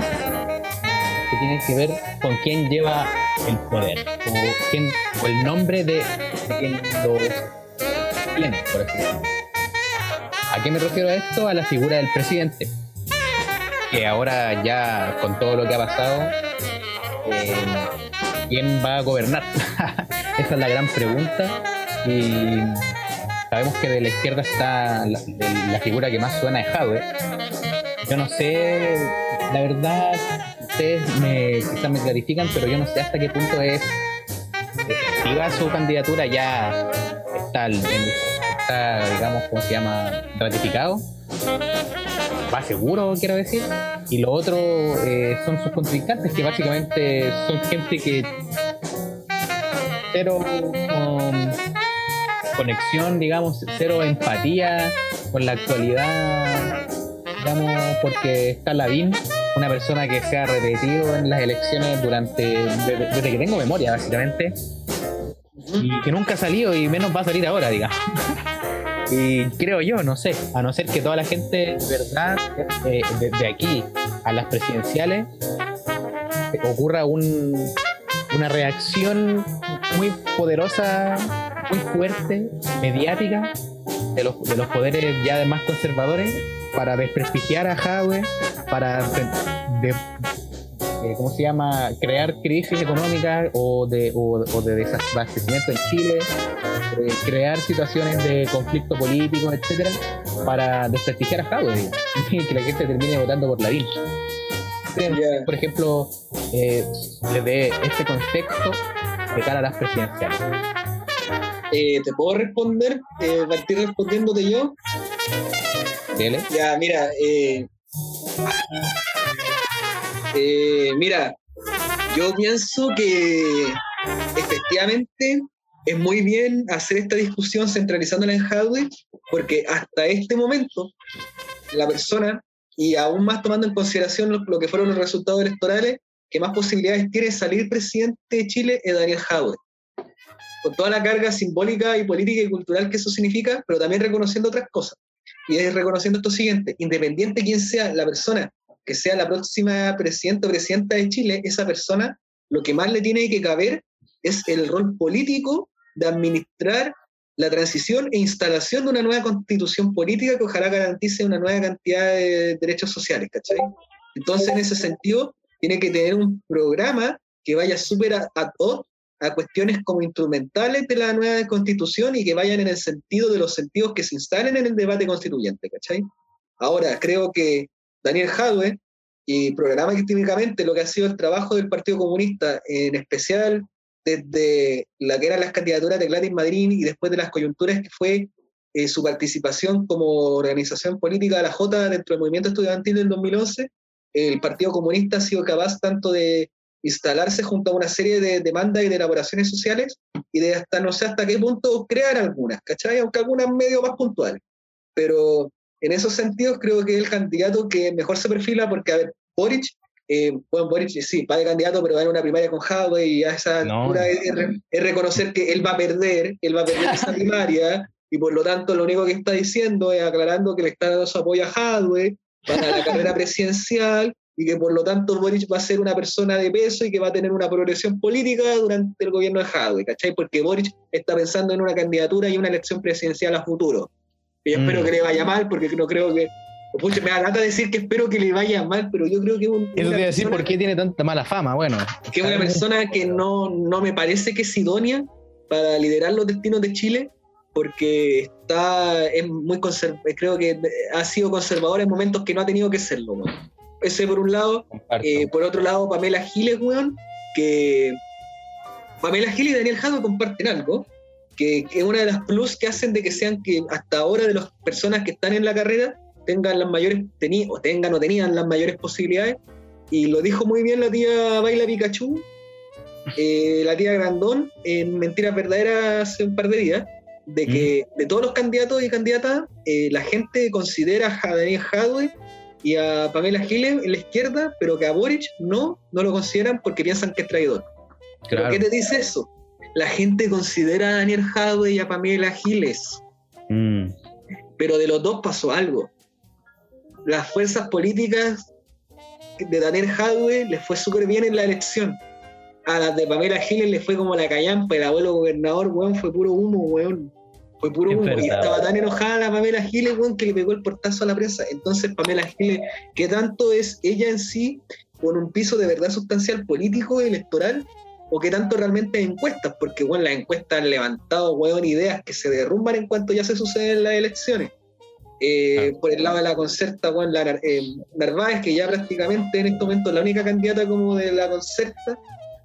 B: que tienen que ver con quién lleva el poder o, quién, o el nombre de, quien lo tiene, por ejemplo. ¿A qué me refiero a esto? A la figura del presidente, que ahora ya con todo lo que ha pasado, eh, ¿quién va a gobernar? Esa es la gran pregunta y sabemos que de la izquierda está la, figura que más suena es Jadwe. Yo no sé, la verdad, ustedes me, quizás me clarifican, pero yo no sé hasta qué punto es efectiva su candidatura, ya está, está digamos, ¿cómo se llama?, ratificado. Va seguro, quiero decir. Y lo otro eh, son sus contrincantes, que básicamente son gente que cero um, conexión, digamos, cero empatía con la actualidad, digamos, porque está Lavín, una persona que se ha repetido en las elecciones durante, desde, que tengo memoria, básicamente, y que nunca ha salido y menos va a salir ahora, digamos. Y creo yo, no sé, a no ser que toda la gente, de verdad, eh, de, aquí a las presidenciales, ocurra un, una reacción muy poderosa, muy fuerte, mediática, de los, de los poderes ya de más conservadores, para desprestigiar a Jadwe, para de, ¿cómo se llama? crear crisis económicas o de, o, de desabastecimiento en Chile, eh, crear situaciones de conflicto político, etcétera, para desprestigiar a Jadwe y que la gente termine votando por la DIN. Por ejemplo, eh, desde este contexto de cara a las presidenciales.
A: Eh, ¿Te puedo responder? Eh, partir respondiéndote yo. Ya, mira, eh, eh, mira, yo pienso que efectivamente es muy bien hacer esta discusión centralizándola en hardware, porque hasta este momento la persona, y aún más tomando en consideración lo, que fueron los resultados electorales, que más posibilidades tiene salir presidente de Chile es Daniel Jadwe. Con toda la carga simbólica y política y cultural que eso significa, pero también reconociendo otras cosas y es reconociendo esto siguiente, independiente quién sea la persona que sea la próxima presidenta o presidenta de Chile, esa persona lo que más le tiene que caber es el rol político de administrar la transición e instalación de una nueva constitución política que ojalá garantice una nueva cantidad de derechos sociales, ¿cachai? Entonces, en ese sentido, tiene que tener un programa que vaya súper ad hoc a cuestiones como instrumentales de la nueva constitución y que vayan en el sentido de los sentidos que se instalen en el debate constituyente, ¿cachai? Ahora, creo que Daniel Jadwe y programáticamente lo que ha sido el trabajo del Partido Comunista, en especial desde la que eran las candidaturas de Gladys Madrid y después de las coyunturas que fue eh, su participación como organización política de la J dentro del movimiento estudiantil del 2011, el Partido Comunista ha sido capaz tanto de instalarse junto a una serie de demandas y de elaboraciones sociales y de hasta no sé hasta qué punto crear algunas, ¿cachai? Aunque algunas medio más puntuales. Pero en esos sentidos creo que es el candidato que mejor se perfila porque, a ver, Boric, eh, bueno, Boric sí, va de candidato, pero va en una primaria con Jadwe y a esa altura es, reconocer que él va a perder, él va a perder esa primaria y por lo tanto lo único que está diciendo es aclarando que le está dando su apoyo a Jadwe para la carrera presidencial y que por lo tanto Boric va a ser una persona de peso y que va a tener una progresión política durante el gobierno de Jadwe, ¿cachai? Porque Boric está pensando en una candidatura y una elección presidencial a futuro. Y yo espero mm. que le vaya mal, porque no creo que... Pucha, me da decir que espero que le vaya mal, pero yo creo que... Un,
B: Eso te decir por qué tiene tanta mala fama, bueno.
A: Que es una persona que no, no me parece que es idónea para liderar los destinos de Chile, porque está, es muy creo que ha sido conservador en momentos que no ha tenido que serlo. ¿no? Ese por un lado. Eh, por otro lado, Pamela Giles, weón, que Pamela Giles y Daniel Jadwe comparten algo, que, es una de las plus que hacen de que sean que hasta ahora de las personas que están en la carrera tengan las mayores, o tengan o tenían las mayores posibilidades. Y lo dijo muy bien la tía Baila Pikachu, eh, la tía Grandón, en Mentiras Verdaderas hace un par de días, de que mm. de todos los candidatos y candidatas, eh, la gente considera a Daniel Jadwe y a Pamela Giles en la izquierda, pero que a Boric no, no lo consideran porque piensan que es traidor. ¿Qué te dice eso? La gente considera a Daniel Jadwe y a Pamela Giles. Mm. Pero de los dos pasó algo. Las fuerzas políticas de Daniel Jadwe les fue súper bien en la elección. A las de Pamela Giles les fue como la callampa, el abuelo gobernador, weón, fue puro humo, weón. Fue puro Y estaba tan enojada la Pamela Giles, que le pegó el portazo a la prensa. Entonces, Pamela Giles, ¿qué tanto es ella en sí con un piso de verdad sustancial político, electoral? o qué tanto realmente encuestas, porque bueno, las encuestas han levantado, weón, ideas que se derrumban en cuanto ya se suceden las elecciones. Eh, por el lado de la concerta, bueno, la, eh, Narváez, que ya prácticamente en este momento es la única candidata como de la concerta,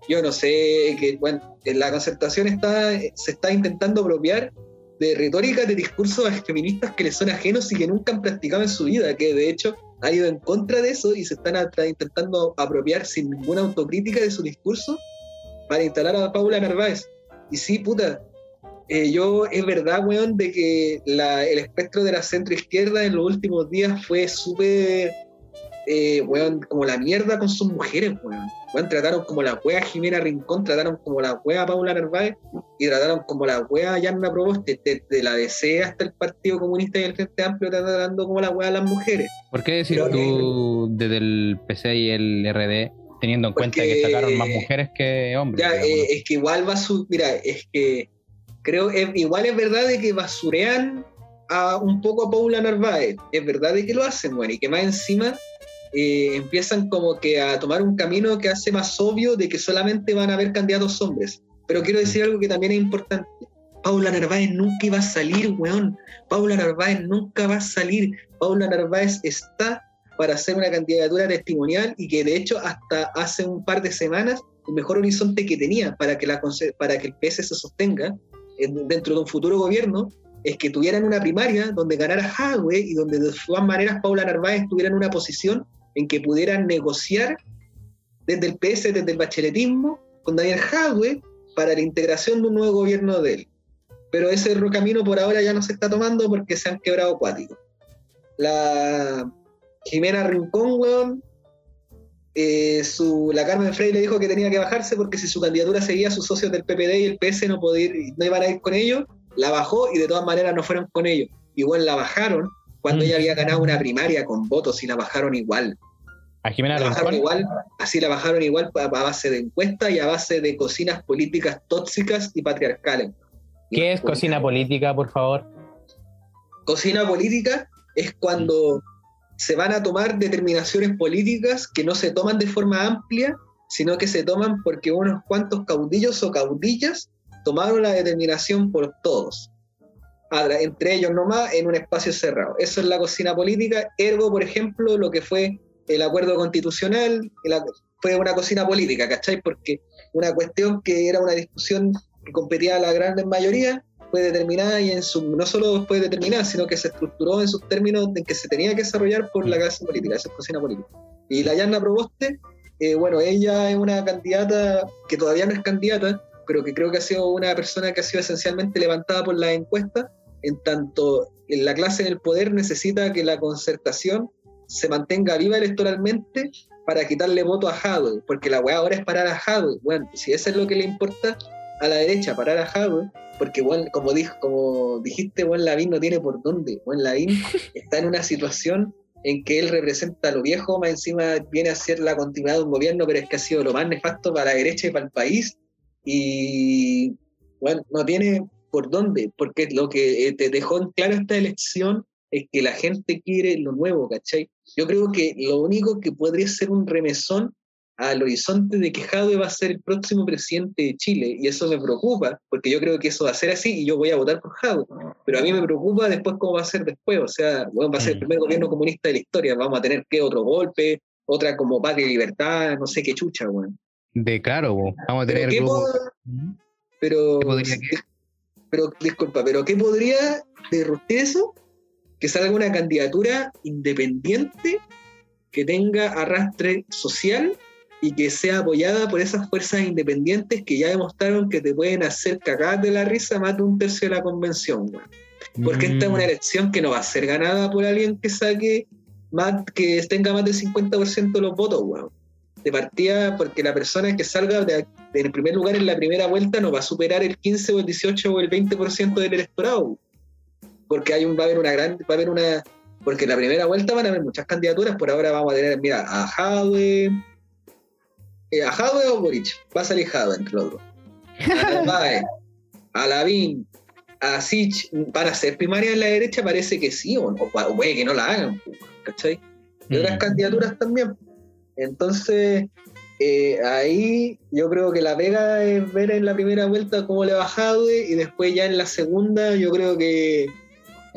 A: yo no sé, que bueno, la concertación está, se está intentando apropiar de retórica de discursos feministas que les son ajenos y que nunca han practicado en su vida, que de hecho ha ido en contra de eso y se están intentando apropiar sin ninguna autocrítica de su discurso para instalar a Paula Narváez. Y sí, puta, eh, yo es verdad, weón, de que el espectro de la centro izquierda en los últimos días fue súper, eh, weón, como la mierda con sus mujeres, weón. Trataron como la wea Jimena Rincón, trataron como la wea Paula Narváez y trataron como la wea Yanna Proboste, desde la DC hasta el Partido Comunista y el Frente Amplio, tratando como la wea a las mujeres.
B: ¿Por qué decir tú desde el PC y el RD teniendo en cuenta que sacaron más mujeres que hombres?
A: Ya, eh, es que igual va su. Mira, es que creo igual es verdad de que basurean a un poco a Paula Narváez, es verdad de que lo hacen, bueno, y que más encima eh, empiezan como que a tomar un camino que hace más obvio de que solamente van a haber candidatos hombres. Pero quiero decir algo que también es importante. Paula Narváez nunca iba a salir, weón. Paula Narváez nunca va a salir. Paula Narváez está para hacer una candidatura testimonial y que de hecho hasta hace un par de semanas el mejor horizonte que tenía para que, la, para que el PS se sostenga dentro de un futuro gobierno es que tuvieran una primaria donde ganara Hadwe y donde de todas maneras Paula Narváez tuviera una posición en que pudieran negociar desde el PS, desde el bacheletismo, con Daniel Hadwe para la integración de un nuevo gobierno de él. Pero ese camino por ahora ya no se está tomando porque se han quebrado acuáticos. La Jimena Rincón, weón, eh, la Carmen Frey le dijo que tenía que bajarse porque si su candidatura seguía, sus socios del PPD y el PS no, podía no iban a ir con ellos, la bajó y de todas maneras no fueron con ellos. Igual la bajaron cuando ella había ganado una primaria con votos y la bajaron igual.
B: A Jimena la
A: bajaron igual, así la bajaron igual a, base de encuestas y a base de cocinas políticas tóxicas y patriarcales.
B: ¿Qué es cocina política, por favor?
A: Cocina política es cuando se van a tomar determinaciones políticas que no se toman de forma amplia, sino que se toman porque unos cuantos caudillos o caudillas tomaron la determinación por todos, entre ellos nomás en un espacio cerrado. Eso es la cocina política, ergo, por ejemplo, lo que fue el acuerdo constitucional, fue una cocina política, ¿cachai? Porque una cuestión que era una discusión que competía a la gran mayoría, fue determinada y en su, no solo fue determinada, sino que se estructuró en sus términos en que se tenía que desarrollar por la clase política, esa es cocina política. Y la Yanna Proboste, eh, bueno, ella es una candidata que todavía no es candidata, pero que creo que ha sido una persona que ha sido esencialmente levantada por la encuesta, en tanto la clase en el poder necesita que la concertación se mantenga viva electoralmente para quitarle voto a Hadwe, porque la weá ahora es parar a Hadwe. Bueno, si eso es lo que le importa a la derecha, parar a Hadwe, porque como, dijo, como dijiste, Juan Lavín no tiene por dónde. Juan Lavín está en una situación en que él representa a lo viejo, más encima viene a ser la continuidad de un gobierno, pero es que ha sido lo más nefasto para la derecha y para el país. Y bueno, no tiene por dónde, porque lo que eh, te dejó en claro esta elección es que la gente quiere lo nuevo, ¿cachai? Yo creo que lo único que podría ser un remesón al horizonte de que Jadwe va a ser el próximo presidente de Chile y eso me preocupa porque yo creo que eso va a ser así y yo voy a votar por Jadwe pero a mí me preocupa después cómo va a ser después o sea bueno, va a ser el mm. primer gobierno comunista de la historia vamos a tener que otro golpe otra como patria y libertad no sé qué chucha bueno.
B: de claro vamos a tener
A: pero pero disculpa pero qué podría derrotar eso que salga una candidatura independiente que tenga arrastre social y que sea apoyada por esas fuerzas independientes que ya demostraron que te pueden hacer cagar de la risa más de un tercio de la convención, Porque esta es una mm. elección que no va a ser ganada por alguien que saque más, que tenga más del 50% de los votos, weón. De partida, porque la persona que salga de, en primer lugar en la primera vuelta no va a superar el 15 o el 18 o el 20% del electorado. Porque hay un, va a haber una gran, va a haber una, porque en la primera vuelta van a haber muchas candidaturas, por ahora vamos a tener, mira, a Jadwe, eh, ¿A Jadwe o Boric? Va a salir Jadwe entre los dos. A a Lavín, a Sich, para hacer primaria en la derecha parece que sí, o, puede que no la hagan, ¿cachai? Y otras mm. candidaturas también. Entonces, eh, ahí yo creo que la pega es ver en la primera vuelta cómo le va Jadwe y después ya en la segunda yo creo que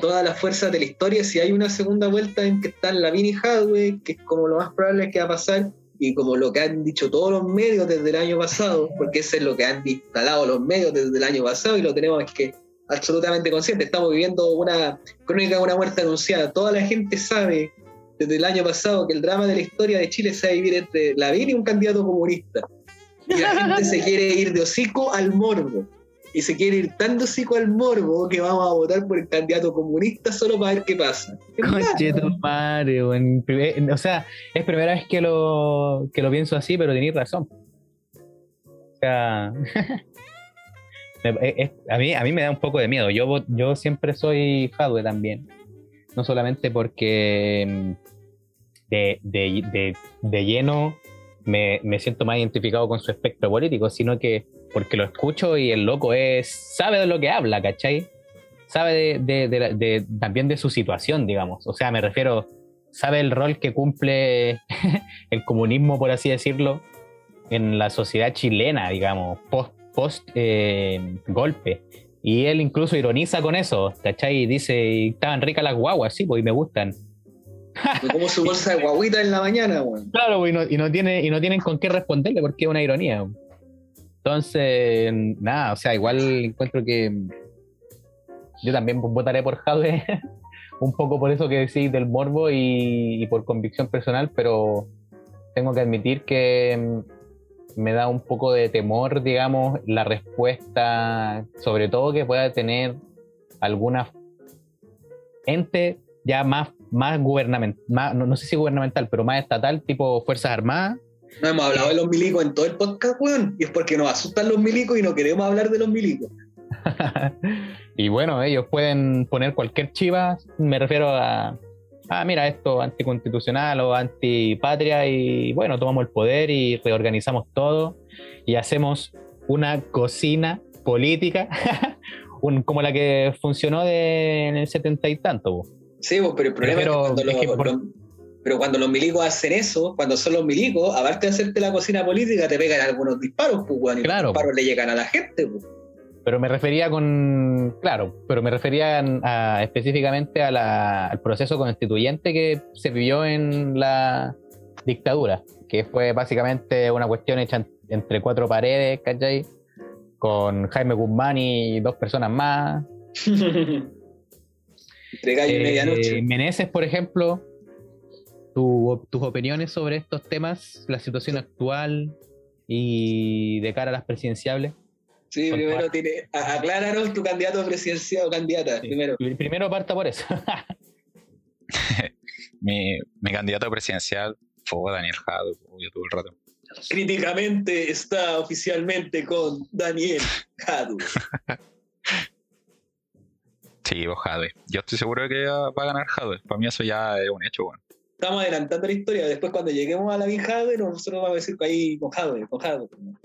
A: todas las fuerzas de la historia, si hay una segunda vuelta en que están Lavín y Hadwe, que es como lo más probable que va a pasar, y como lo que han dicho todos los medios desde el año pasado, porque eso es lo que han instalado los medios desde el año pasado y lo tenemos que absolutamente consciente. Estamos viviendo una crónica de una muerte anunciada. Toda la gente sabe desde el año pasado que el drama de la historia de Chile se va a vivir entre Lavín y un candidato comunista. Y la gente se quiere ir de hocico al morbo y se quiere ir tan dosico al morbo que vamos a votar por el candidato comunista solo para ver qué pasa.
B: madre, o sea, es primera vez que lo, que lo pienso así, pero tenéis razón. O sea, a, mí, a mí me da un poco de miedo. Yo, yo siempre soy Jadwe también. No solamente porque mm, de, de, de, lleno me, me siento más identificado con su espectro político, sino que porque lo escucho y el loco es sabe de lo que habla, ¿cachai? Sabe de, también de su situación, digamos. O sea, me refiero, sabe el rol que cumple el comunismo, por así decirlo, en la sociedad chilena, digamos, post, post eh, golpe. Y él incluso ironiza con eso, ¿cachai? Y dice, estaban ricas las guaguas, sí, pues, y me gustan.
A: Como su bolsa de guaguita en la mañana.
B: Claro, pues, y no, y no, y no tienen con qué responderle porque es una ironía. Entonces, nada, o sea, igual encuentro que yo también votaré por Jade, un poco por eso que decís del morbo y, por convicción personal, pero tengo que admitir que me da un poco de temor, digamos, la respuesta, sobre todo que pueda tener alguna ente ya más, más gubernamental, no, no sé si gubernamental, pero más estatal, tipo Fuerzas Armadas,
A: no hemos hablado de los milicos en todo el podcast, weón. Y es porque nos asustan los milicos y no queremos hablar de los milicos.
B: y bueno, ellos pueden poner cualquier chiva. Me refiero a. Ah, mira, esto anticonstitucional o antipatria. Y bueno, tomamos el poder y reorganizamos todo. Y hacemos una cocina política. como la que funcionó en el setenta y tanto.
A: Sí, pero el problema es que cuando pero cuando los milicos hacen eso, cuando son los milicos, aparte de hacerte la cocina política, te pegan algunos disparos, pues, y
B: claro.
A: los disparos le llegan a la gente, pues.
B: Pero me refería con, claro, pero me refería específicamente al proceso constituyente que se vivió en la dictadura, que fue básicamente una cuestión hecha entre cuatro paredes, ¿cachai? Con Jaime Guzmán y dos personas más.
A: entre gallo y eh, medianoche.
B: Meneses, por ejemplo, tus opiniones sobre estos temas, la situación actual y de cara a las presidenciables.
A: Sí, primero tiene, acláranos tu candidato presidencial o candidata, primero.
B: Primero parta por eso.
C: mi, candidato presidencial fue Daniel Jado, yo tuve el rato.
A: Críticamente está oficialmente con Daniel Jado.
C: sí, vos Jade. Yo estoy seguro de que va a ganar Jade. Para mí eso ya es un hecho, bueno
A: estamos adelantando la historia. Después, cuando lleguemos a la Jade, nosotros vamos a decir que ahí con Jade, con.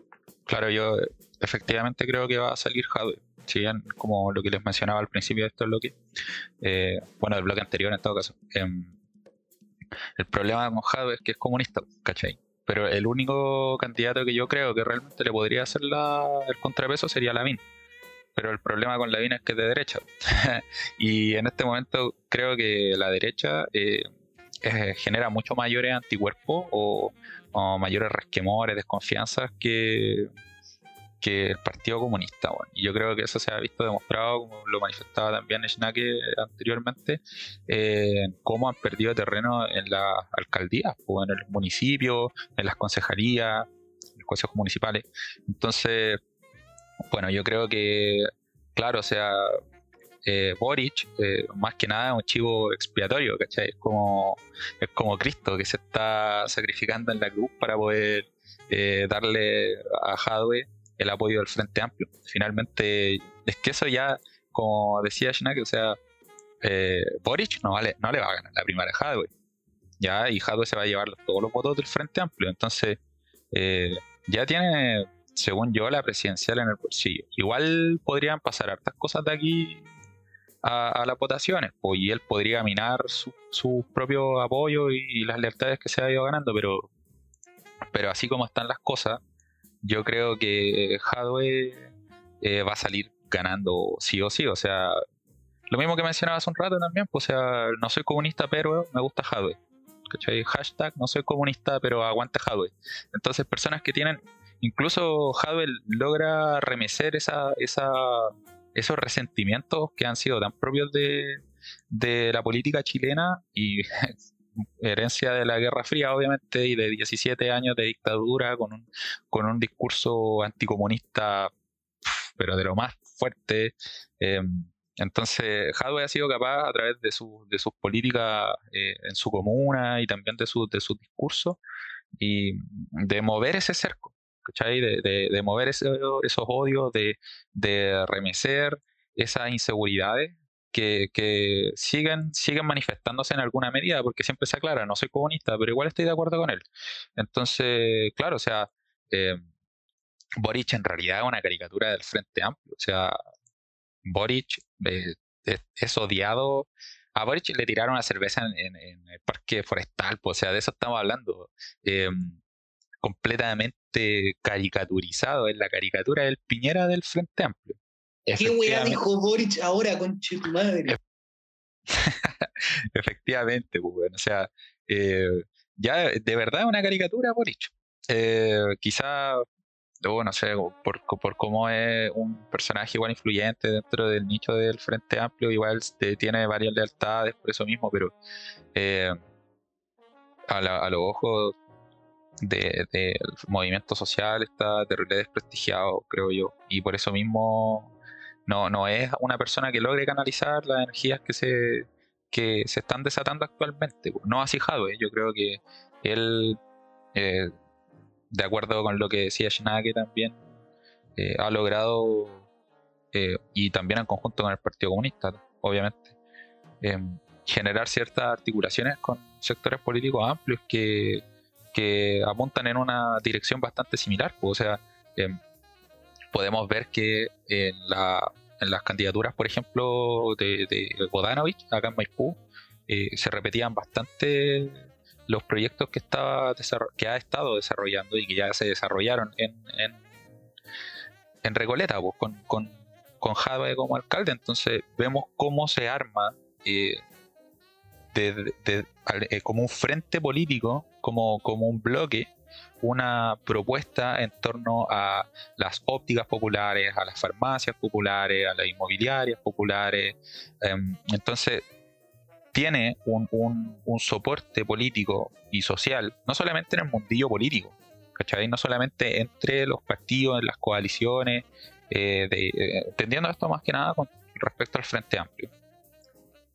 C: Claro, yo efectivamente creo que va a salir Jade. Si bien, como lo que les mencionaba al principio de este bloque, eh, bueno, del bloque anterior en todo caso, em, el problema con Jade es que es comunista, ¿cachai? Pero el único candidato que yo creo que realmente le podría hacer el contrapeso sería Lavín. Pero el problema con Lavín es que es de derecha. y en este momento creo que la derecha eh, eh, genera mucho mayores anticuerpos o, mayores resquemores, desconfianzas que, que el Partido Comunista. Y yo creo que eso se ha visto demostrado, como lo manifestaba también Schnake anteriormente, eh, cómo han perdido terreno en las alcaldías, o en el municipio, en las concejalías, en los consejos municipales. Entonces, bueno, yo creo que, claro, o sea, eh, Boric, eh, más que nada, es un chivo expiatorio, ¿cachai? Es como, es como Cristo que se está sacrificando en la cruz para poder eh, darle a Jadwe el apoyo del Frente Amplio. Finalmente, es que eso ya, como decía Schnack, o sea, eh, Boric no, vale, no le va a ganar la primera a Jadwe. Ya, y Jadwe se va a llevar todos los votos del Frente Amplio. Entonces, ya tiene según yo, la presidencial en el bolsillo. Igual podrían pasar hartas cosas de aquí a, las votaciones, pues, y él podría minar su, su propio apoyo y, las lealtades que se ha ido ganando, pero Pero así como están las cosas, yo creo que Hadwe eh, va a salir ganando sí o sí. O sea, lo mismo que mencionaba hace un rato también, pues, o sea, no soy comunista, pero me gusta Hadwe. ¿Cachai? Hashtag no soy comunista, pero aguante Hadwe. Entonces, personas que tienen. Incluso Hadwe logra remecer esa, esa, esos resentimientos que han sido tan propios de, de la política chilena y herencia de la Guerra Fría, obviamente, y de 17 años de dictadura con un, con un discurso anticomunista, pero de lo más fuerte. Em, entonces, Hadwe ha sido capaz, a través de, su, de sus políticas eh, en su comuna y también de, su, de sus discursos, y de mover ese cerco, De, mover esos odios, de, de remecer esas inseguridades que, que, siguen, siguen manifestándose en alguna medida, porque siempre se aclara, no soy comunista, pero igual estoy de acuerdo con él. Entonces, claro, o sea, eh, Boric en realidad es una caricatura del Frente Amplio, o sea, Boric eh, es, odiado. A Boric le tiraron una cerveza en, el parque forestal, pues, o sea, de eso estamos hablando. Em, completamente caricaturizado, en la caricatura del Piñera del Frente Amplio.
A: ¿Qué weá dijo Boric ahora, con tu madre?
C: Efectivamente, pues, bueno, o sea, eh, ya de verdad es una caricatura Boric. Eh, quizá o no sé, por, por cómo es un personaje igual influyente dentro del nicho del Frente Amplio, igual tiene varias lealtades por eso mismo, pero eh, a, los ojos del movimiento social está terrible desprestigiado, creo yo, y por eso mismo no, no es una persona que logre canalizar las energías que se, que se están desatando actualmente. No así Jadwe, yo creo que él... Eh, de acuerdo con lo que decía Schnake también, eh, ha logrado, eh, y también en conjunto con el Partido Comunista, obviamente, generar ciertas articulaciones con sectores políticos amplios que, que apuntan en una dirección bastante similar. Pues, o sea, em, podemos ver que en, la, las candidaturas, por ejemplo, de, de Bodanovich, acá en Maipú, eh, se repetían bastante los proyectos que, estaba que ha estado desarrollando y que ya se desarrollaron en, en, en Recoleta, pues, con, con, con como alcalde. Entonces vemos cómo se arma eh, eh, como un frente político, como, como un bloque, una propuesta en torno a las ópticas populares, a las farmacias populares, a las inmobiliarias populares. Em, entonces tiene un, un, soporte político y social, no solamente en el mundillo político, ¿cachai? No solamente entre los partidos, en las coaliciones, eh, eh, entendiendo esto más que nada con respecto al Frente Amplio,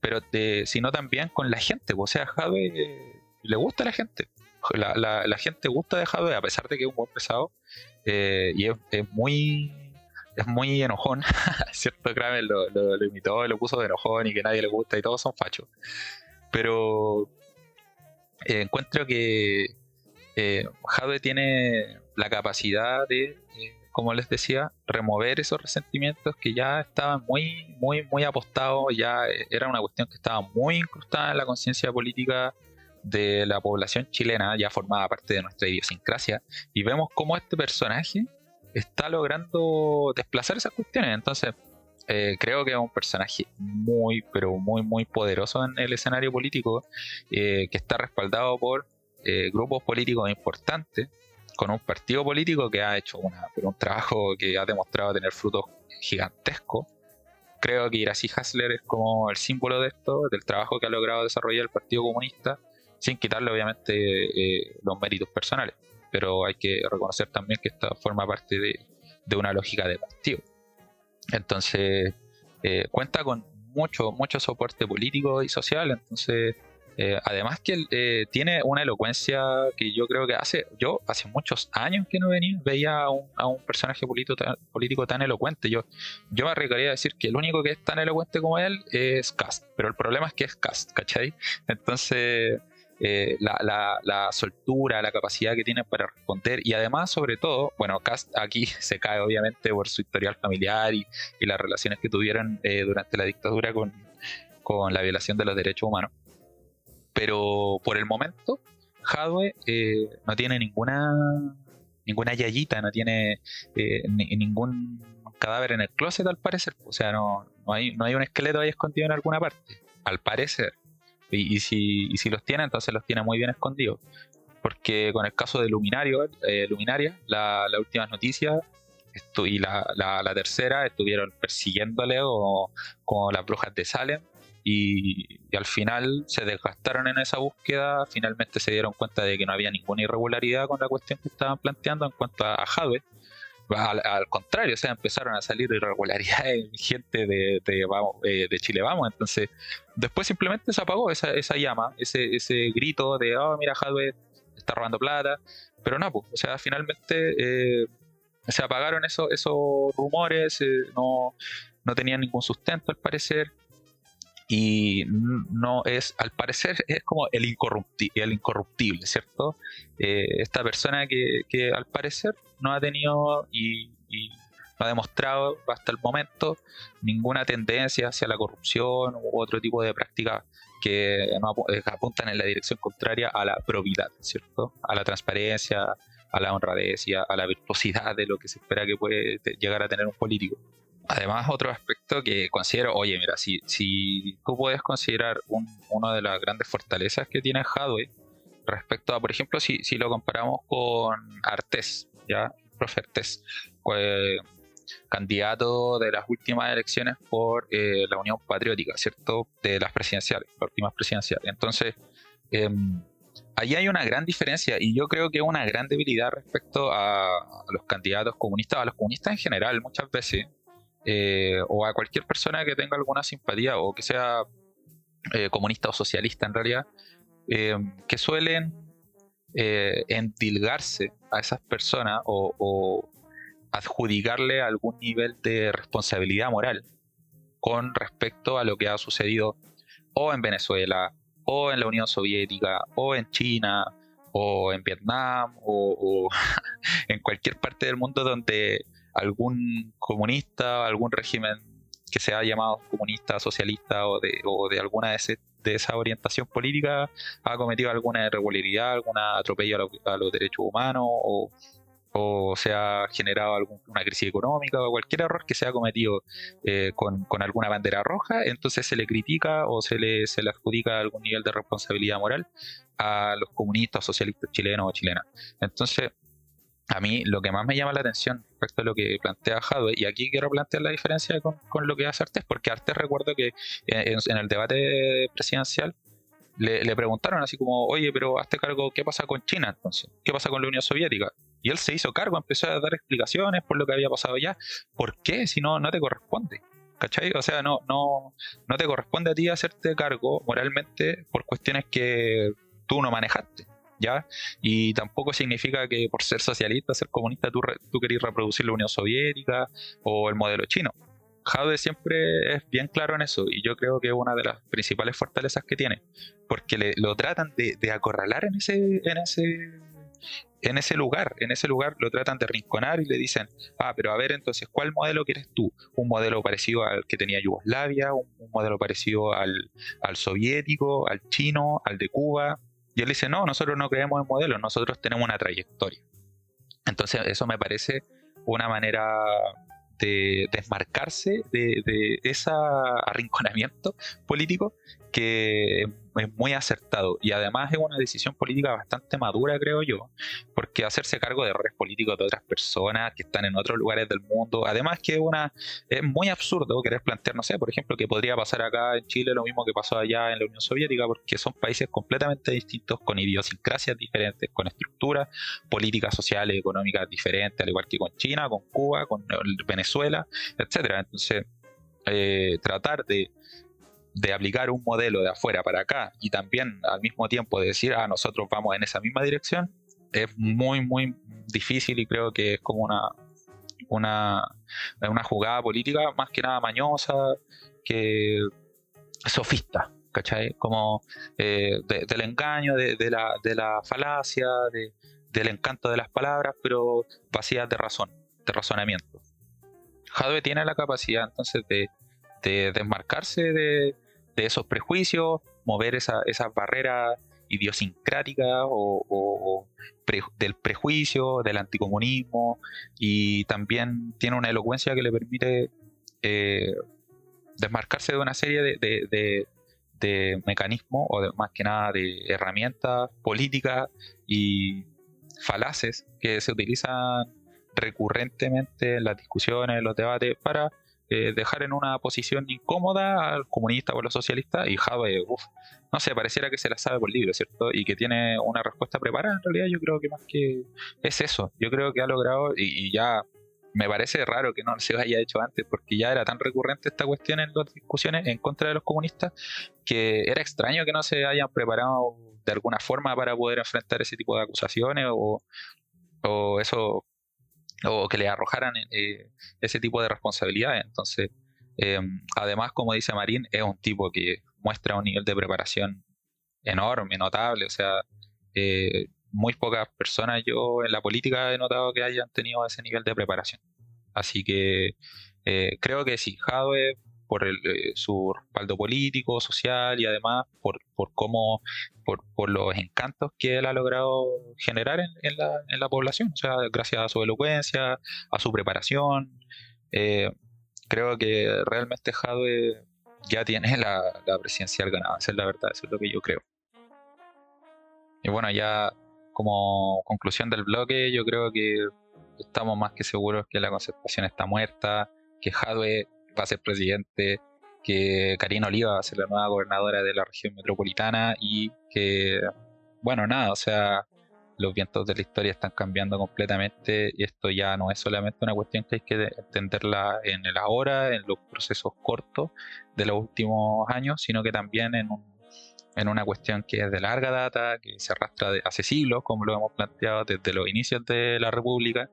C: pero sino también con la gente, pues, o sea, Jadwe eh, le gusta a la gente, la, la, gente gusta de Jadwe, a pesar de que es un buen pesado, y es, muy es muy enojón. Cierto, Kramer lo, lo, imitó, lo puso de enojón y que nadie le gusta y todos son fachos. Pero eh, encuentro que eh, Jadwe tiene la capacidad de, eh, como les decía, remover esos resentimientos que ya estaban muy, muy, muy apostados, ya eh, era una cuestión que estaba muy incrustada en la conciencia política de la población chilena, ya formaba parte de nuestra idiosincrasia, y vemos cómo este personaje está logrando desplazar esas cuestiones. Entonces, eh, creo que es un personaje muy, pero muy, muy poderoso en el escenario político, eh, que está respaldado por grupos políticos importantes, con un partido político que ha hecho una, un trabajo que ha demostrado tener frutos gigantescos. Creo que Iracy Hasler es como el símbolo de esto, del trabajo que ha logrado desarrollar el Partido Comunista, sin quitarle obviamente los méritos personales pero hay que reconocer también que esta forma parte de, una lógica de partido. Entonces, eh, cuenta con mucho, mucho soporte político y social, entonces, eh, además que eh, tiene una elocuencia que yo creo que hace, yo hace muchos años que no venía, veía a un, a un personaje político tan, político tan elocuente. Yo, yo me arriesgaría a decir que el único que es tan elocuente como él es Cast, pero el problema es que es Cast, ¿cachai? Entonces, eh, la, soltura, la capacidad que tiene para responder y además, sobre todo, bueno, Cast aquí se cae obviamente por su historial familiar y, las relaciones que tuvieron eh, durante la dictadura con, la violación de los derechos humanos. Pero por el momento, Hadwe eh, no tiene ninguna ninguna yayita, no tiene eh, ningún cadáver en el closet al parecer. O sea, no, no, hay, no hay un esqueleto ahí escondido en alguna parte, al parecer. Y, si, y si los tiene, entonces los tiene muy bien escondidos. Porque con el caso de Luminario, eh, Luminaria, la, la última noticia y la, la, tercera estuvieron persiguiéndole o, como las brujas de Salem y, al final se desgastaron en esa búsqueda, finalmente se dieron cuenta de que no había ninguna irregularidad con la cuestión que estaban planteando en cuanto a Jadwe. Al, contrario, o sea, empezaron a salir irregularidades gente de, de, eh, de, Chile Vamos, entonces después simplemente se apagó esa, esa llama, ese, ese grito de, oh, mira, Jadwe está robando plata, pero no, pues, o sea, finalmente eh, se apagaron esos, esos rumores, eh, no tenían ningún sustento al parecer, y no es, al parecer, es como el, incorruptible, ¿cierto? Eh, esta persona que, que, al parecer no ha tenido y, no ha demostrado hasta el momento ninguna tendencia hacia la corrupción u otro tipo de prácticas que eh, apuntan en la dirección contraria a la probidad, ¿cierto? A la transparencia, a la honradez y a la virtuosidad de lo que se espera que puede llegar a tener un político. Además, otro aspecto que considero, oye, mira, si, si tú puedes considerar un, una de las grandes fortalezas que tiene Hadwe respecto a, por ejemplo, si, si lo comparamos con Artés, ¿ya? Profe Artés, candidato de las últimas elecciones por eh, la Unión Patriótica, ¿cierto? De las presidenciales, las últimas presidenciales. Entonces, eh, ahí hay una gran diferencia y yo creo que una gran debilidad respecto a los candidatos comunistas, a los comunistas en general, muchas veces eh, o a cualquier persona que tenga alguna simpatía o que sea eh, comunista o socialista en realidad, eh, que suelen endilgarse a esas personas o, adjudicarle algún nivel de responsabilidad moral con respecto a lo que ha sucedido o en Venezuela, o en la Unión Soviética, o en China, o en Vietnam, o en cualquier parte del mundo donde algún comunista, algún régimen que se ha llamado comunista, socialista o de, o de alguna de, de esa orientación política ha cometido alguna irregularidad, algún atropello a, los derechos humanos o, o se ha generado alguna crisis económica o cualquier error que se ha cometido eh, con, con, alguna bandera roja, entonces se le critica o se le, se le adjudica algún nivel de responsabilidad moral a los comunistas, socialistas chilenos o chilenas. Entonces, a mí lo que más me llama la atención respecto a lo que plantea Jadwe, y aquí quiero plantear la diferencia con, lo que hace Artes, porque Artes recuerdo que en, el debate presidencial le, preguntaron así como, oye, pero hazte cargo, ¿qué pasa con China entonces? ¿Qué pasa con la Unión Soviética? Y él se hizo cargo, empezó a dar explicaciones por lo que había pasado ya. ¿Por qué? Si no, no te corresponde. ¿Cachai? O sea, no, no, no te corresponde a ti hacerte cargo moralmente por cuestiones que tú no manejaste. Y tampoco significa que por ser socialista, ser comunista, tú, tú querés reproducir la Unión Soviética o el modelo chino. Jade siempre es bien claro en eso y yo creo que es una de las principales fortalezas que tiene, porque le, lo tratan de, de, acorralar en ese, en ese en ese lugar, en ese lugar lo tratan de rinconar y le dicen, ah, pero a ver entonces, ¿cuál modelo quieres tú? ¿Un modelo parecido al que tenía Yugoslavia? ¿Un, un modelo parecido al, al soviético, al chino, al de Cuba? Y él dice, no, nosotros no creemos en modelos, nosotros tenemos una trayectoria. Entonces eso me parece una manera de desmarcarse de, de ese arrinconamiento político que es muy acertado y además es una decisión política bastante madura, creo yo, porque hacerse cargo de errores políticos de otras personas que están en otros lugares del mundo, además que una, es muy absurdo querer plantear, no sé, por ejemplo, que podría pasar acá en Chile lo mismo que pasó allá en la Unión Soviética, porque son países completamente distintos, con idiosincrasias diferentes, con estructuras políticas, sociales, económicas diferentes, al igual que con China, con Cuba, con Venezuela, etcétera. Entonces, eh, tratar de de aplicar un modelo de afuera para acá y también al mismo tiempo decir, ah, nosotros vamos en esa misma dirección, es muy, muy difícil y creo que es como una, una, una jugada política más que nada mañosa, que sofista, ¿cachai? Como eh, del engaño, de, la, de la falacia, de, del encanto de las palabras, pero vacías de razón, de razonamiento. Jadwe tiene la capacidad entonces de, de desmarcarse de, de esos prejuicios, mover esa, esas barreras idiosincrática o, del prejuicio, del anticomunismo y también tiene una elocuencia que le permite eh, desmarcarse de una serie de, de mecanismos o de, más que nada de herramientas políticas y falaces que se utilizan recurrentemente en las discusiones, en los debates para dejar en una posición incómoda al comunista o a los socialistas y Jave, uff, no sé, pareciera que se la sabe por libro, ¿cierto? Y que tiene una respuesta preparada, en realidad yo creo que más que es eso, yo creo que ha logrado y, ya me parece raro que no se haya hecho antes, porque ya era tan recurrente esta cuestión en las discusiones en contra de los comunistas, que era extraño que no se hayan preparado de alguna forma para poder enfrentar ese tipo de acusaciones o, o eso o que le arrojaran eh, ese tipo de responsabilidades. Entonces, eh, además, como dice Marín, es un tipo que muestra un nivel de preparación enorme, notable. O sea, eh, muy pocas personas yo en la política he notado que hayan tenido ese nivel de preparación. Así que creo que sí, Jadwe por el, eh, su respaldo político, social y además por, por cómo, por, por, los encantos que él ha logrado generar en, la, en, la, población, o sea, gracias a su elocuencia, a su preparación. Eh, creo que realmente Jadwe ya tiene la, la presidencial ganada, esa es la verdad, eso es lo que yo creo. Y bueno, ya como conclusión del bloque, yo creo que estamos más que seguros que la concertación está muerta, que Jadwe va a ser presidente, que Karina Oliva va a ser la nueva gobernadora de la región metropolitana y que, bueno, nada, o sea, los vientos de la historia están cambiando completamente y esto ya no es solamente una cuestión que hay que entenderla en el ahora, en los procesos cortos de los últimos años, sino que también en, en una cuestión que es de larga data, que se arrastra de hace siglos, como lo hemos planteado desde los inicios de la República,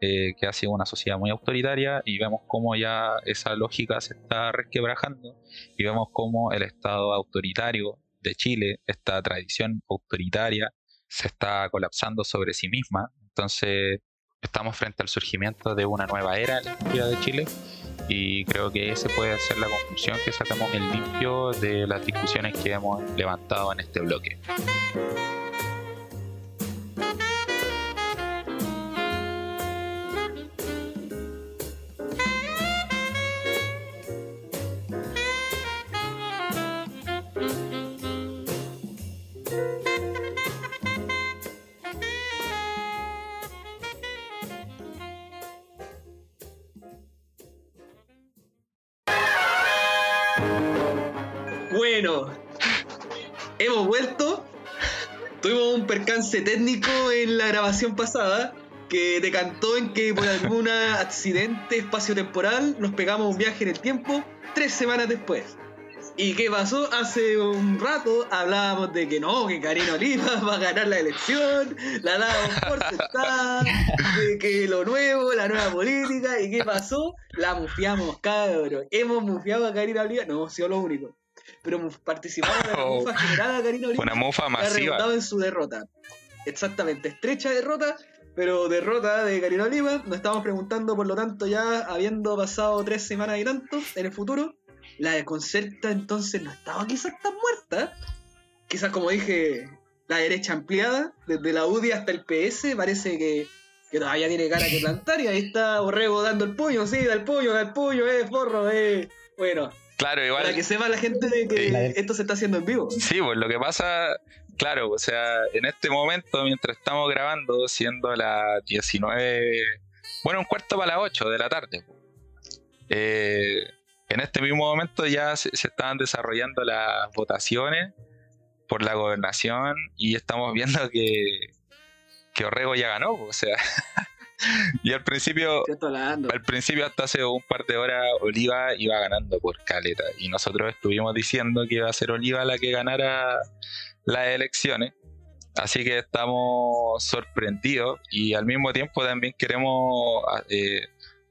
C: eh, que ha sido una sociedad muy autoritaria y vemos cómo ya esa lógica se está resquebrajando y vemos cómo el Estado autoritario de Chile, esta tradición autoritaria, se está colapsando sobre sí misma. Entonces estamos frente al surgimiento de una nueva era en la historia de Chile y creo que esa puede ser la conclusión que sacamos en limpio de las discusiones que hemos levantado en este bloque.
A: Hemos vuelto. Tuvimos un percance técnico en la grabación pasada que decantó en que por algún accidente espacio-temporal nos pegamos un viaje en el tiempo tres semanas después. ¿Y qué pasó? Hace un rato hablábamos de que no, que Karina Oliva va a ganar la elección, la damos por sentada, de que lo nuevo, la nueva política, ¿y qué pasó? La mufiamos, cabrón. Hemos mufiado a Karina Oliva, no hemos sido los únicos pero participaba de la oh, mufa generada Karina Oliva.
C: Una mufa masiva.
A: En su derrota. Exactamente, estrecha derrota, pero derrota de Karina Oliva. Nos estamos preguntando, por lo tanto, ya habiendo pasado tres semanas y tanto en el futuro, la de Concerta entonces no estaba quizás tan muerta. Quizás, como dije, la derecha ampliada, desde la UDI hasta el PS, parece que, que todavía tiene cara que plantar. Y ahí está Borrego dando el puño, sí, da el puño, da el puño, eh, forro, eh. Bueno,
C: Claro, igual.
A: Para que sepa la gente de que esto se está haciendo en vivo.
C: Sí, pues lo que pasa, claro, o sea, en este momento, mientras estamos grabando, siendo las 19, bueno, un cuarto para las 8 de la tarde, eh, en este mismo momento ya se, estaban desarrollando las votaciones por la gobernación y estamos viendo que, que Orrego ya ganó, o sea, y al principio, al principio hasta hace un par de horas Oliva iba ganando por caleta y nosotros estuvimos diciendo que iba a ser Oliva la que ganara las elecciones. Así que estamos sorprendidos y al mismo tiempo también queremos, eh,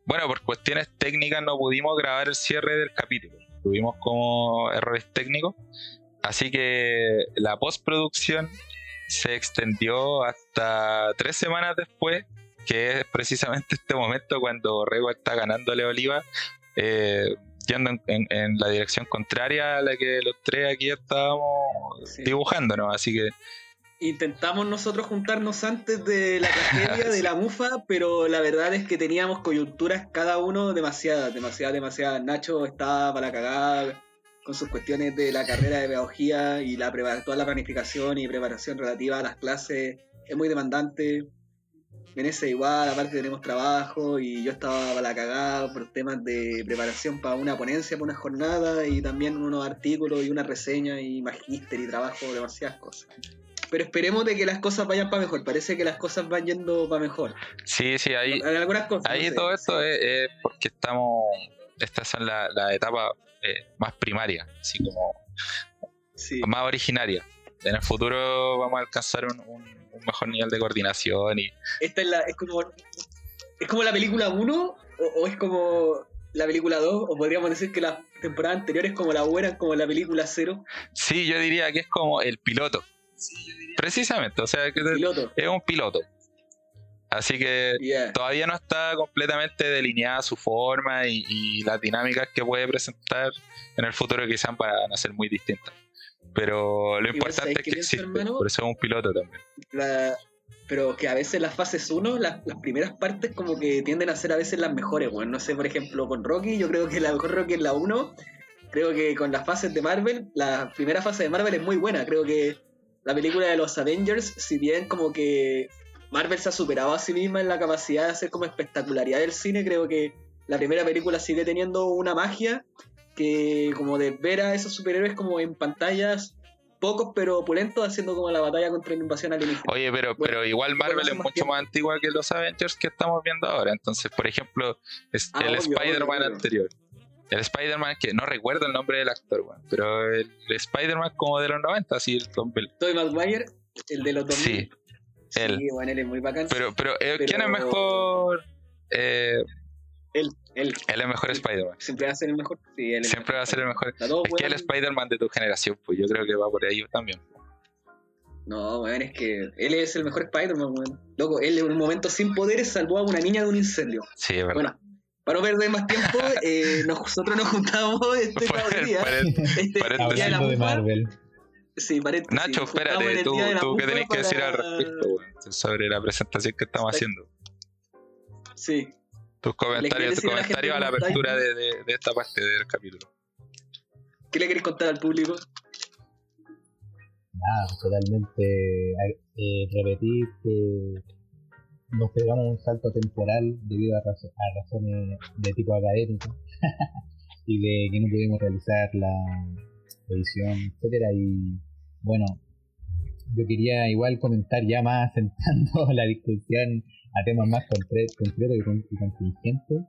C: bueno, por cuestiones técnicas no pudimos grabar el cierre del capítulo. Tuvimos como errores técnicos. Así que la postproducción se extendió hasta tres semanas después que es precisamente este momento cuando Rego está ganándole a Oliva, eh, yendo en, la dirección contraria a la que los tres aquí estábamos dibujando, ¿no? Así que
A: intentamos nosotros juntarnos antes de la tragedia de la mufa, pero la verdad es que teníamos coyunturas cada uno demasiadas, demasiadas, demasiadas. Nacho estaba para cagar con sus cuestiones de la carrera de pedagogía y la toda la planificación y preparación relativa a las clases es muy demandante. Ese igual, aparte tenemos trabajo y yo estaba para la cagada por temas de preparación para una ponencia, para una jornada y también unos artículos y una reseña y magíster y trabajo, demasiadas cosas pero esperemos de que las cosas vayan para mejor. Parece que las cosas van yendo para mejor.
C: Sí, sí, ahí, algunas cosas, ahí todo esto es, porque estamos, estas son las la etapas eh, más primarias, así como más originarias. En el futuro vamos a alcanzar un, mejor nivel de coordinación y...
A: Esta es, la, es como es como la película 1 o, es como la película 2 o podríamos decir que las temporadas anteriores como la buena como la película 0.
C: Sí, yo diría que es como el piloto. Precisamente, o sea, que es un piloto. Así que todavía no está completamente delineada su forma y, las dinámicas que puede presentar en el futuro quizás van a ser muy distintas. Pero lo importante es que existe, por eso es un piloto también.
A: pero que a veces las fases 1, las, primeras partes como que tienden a ser a veces las mejores, bueno, no sé, por ejemplo, con Rocky, yo creo que la mejor Rocky es la 1, creo que con las fases de Marvel, la primera fase de Marvel es muy buena, creo que la película de los Avengers, si bien como que Marvel se ha superado a sí misma en la capacidad de hacer como espectacularidad del cine, creo que la primera película sigue teniendo una magia que como de ver a esos superhéroes como en pantallas pocos pero opulentos haciendo como la batalla contra la invasión alienígena.
C: Oye, pero, pero igual Marvel es mucho más antigua que los Avengers que estamos viendo ahora. Entonces, por ejemplo, es ah, el Spider-Man anterior el Spider-Man, que no recuerdo el nombre del actor, pero el Spider-Man como de los 90, así el Tom
A: Tobey Maguire, el de los 2000.
C: Sí, él.
A: Sí, bueno, él es muy bacán.
C: Pero, pero, eh, ¿quién es mejor? Eh,
A: él, él.
C: Él es mejor Spider-Man.
A: Siempre va a ser el mejor. Sí, él
C: Siempre va a ser el mejor. Es que el Spider-Man de tu generación, pues yo creo que va por ahí también.
A: No, weón, es que él es el mejor Spider-Man, weón. Loco, él en un momento sin poderes salvó a una niña de un incendio.
C: Sí, es verdad. Bueno,
A: para no perder más tiempo, eh, nosotros nos juntamos este día. Este día de la
B: de Marvel.
A: Sí.
C: Nacho, espérate, tú, tú qué tenés que decir al respecto sobre la presentación que estamos haciendo.
A: Sí.
C: Tus comentarios, comentarios a la, apertura de, de, de, esta parte del capítulo.
A: ¿Qué le querés contar al público?
B: Nada, totalmente eh, repetir que nos pegamos un salto temporal debido a, razones de tipo académico y de que no pudimos realizar la edición, etcétera y bueno yo quería igual comentar ya más sentando la discusión a temas más concretos y contingentes.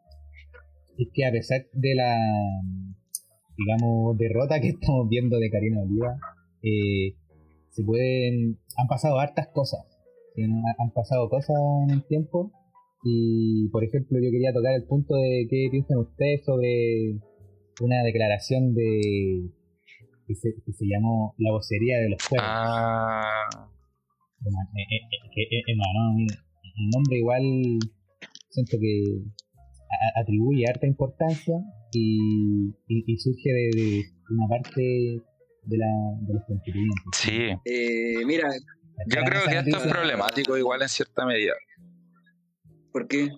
B: Es que a pesar de la digamos derrota que estamos viendo de Karina Oliva eh, se pueden han pasado hartas cosas. Han pasado cosas en el tiempo. Y por ejemplo yo quería tocar el punto de qué piensan ustedes sobre una declaración de que se, llamó la vocería de los pueblos
C: ah.
B: eh, eh, eh, el nombre igual siento que atribuye harta importancia y, surge de, una parte de, la, de los constituyentes.
C: Sí.
A: mira,
C: yo creo que esto es problemático igual en cierta medida.
A: ¿Por qué?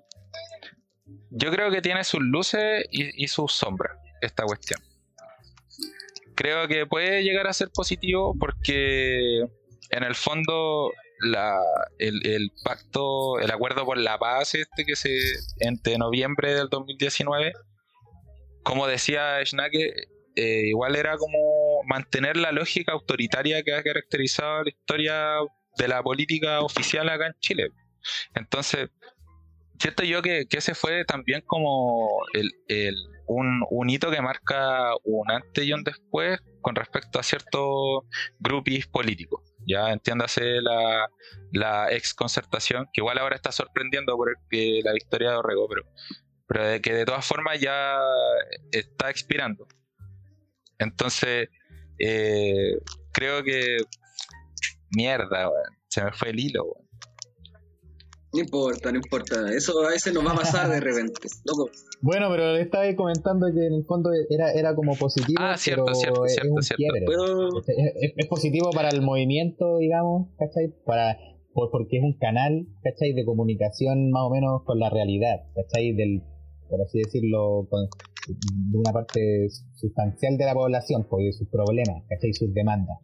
C: Yo creo que tiene sus luces y, sus sombras esta cuestión. Creo que puede llegar a ser positivo porque en el fondo la, el, pacto, el acuerdo por la paz este que se entre noviembre del 2019, como decía Schnake, eh, igual era como mantener la lógica autoritaria que ha caracterizado la historia de la política oficial acá en Chile. Entonces, siento yo que, ese fue también como un, hito que marca un antes y un después con respecto a ciertos grupos políticos. Ya entiéndase la, la ex concertación, que igual ahora está sorprendiendo por la victoria de Orrego, pero, de que de todas formas ya está expirando. Entonces, eh, creo que. Mierda, Se me fue el hilo,
A: No importa, no importa. Eso a veces nos va a pasar de repente. Loco.
B: Bueno, pero le estaba comentando que en el fondo era, era como positivo.
C: Ah, cierto,
B: pero
C: cierto,
B: es
C: cierto, cierto.
B: quiebre.
A: Pero-
B: Es, es- es positivo para el movimiento, digamos, ¿cachai? Para, por- porque es un canal, ¿cachai? De comunicación más o menos con la realidad, ¿cachai? Del, por así decirlo, con- de una parte sustancial de la población, pues, de sus problemas, ¿cachai? Sus demandas.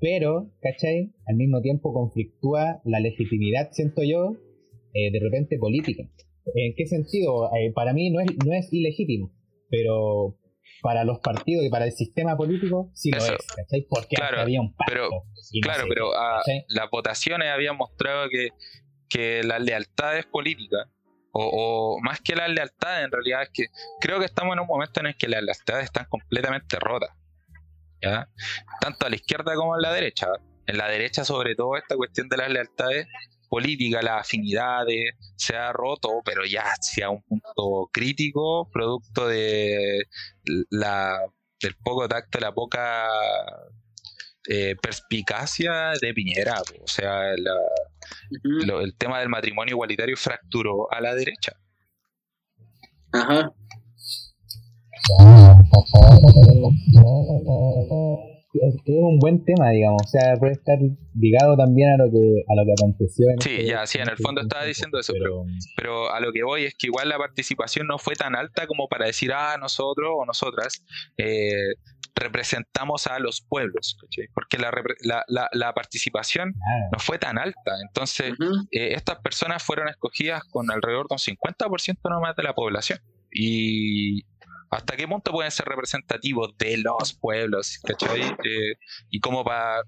B: Pero, ¿cachai? Al mismo tiempo conflictúa la legitimidad, siento yo, eh, de repente política. ¿En qué sentido? Eh, para mí no es, no es ilegítimo, pero para los partidos y para el sistema político sí lo es, ¿cachai? Porque
C: Claro,
B: había un pacto.
C: pero-
B: no
C: Claro,
B: sé
C: pero
B: qué,
C: ah, las votaciones habían mostrado que, que las lealtades políticas, o, o más que las lealtades, en realidad es que creo que estamos en un momento en el que las lealtades están completamente rotas. ¿ya? Tanto a la izquierda como a la derecha. En la derecha, sobre todo, esta cuestión de las lealtades políticas, las afinidades, se ha roto, pero ya hacia un punto crítico, producto de la, del poco tacto, la poca eh, perspicacia de Piñera. O sea, la-
A: Ujú.
C: lo- el tema del matrimonio igualitario fracturó a la derecha.
A: Ajá.
B: Es es un buen tema, digamos, o sea, puede estar ligado también a lo que a lo que aconteció. En
C: Sí,
B: este-
C: ya, sí, en el fondo estaba diciendo eso,
B: pero
C: Pero a lo que voy es que igual la participación no fue tan alta como para decir, ah, nosotros o nosotras eh, representamos a los pueblos, ¿cachai? porque la, repre- la, la- la participación no fue tan alta. Entonces, eh, estas personas fueron escogidas con alrededor de un 50% nomás de la población. Y hasta qué punto pueden ser representativos de los pueblos, ¿cachai? Eh, y como para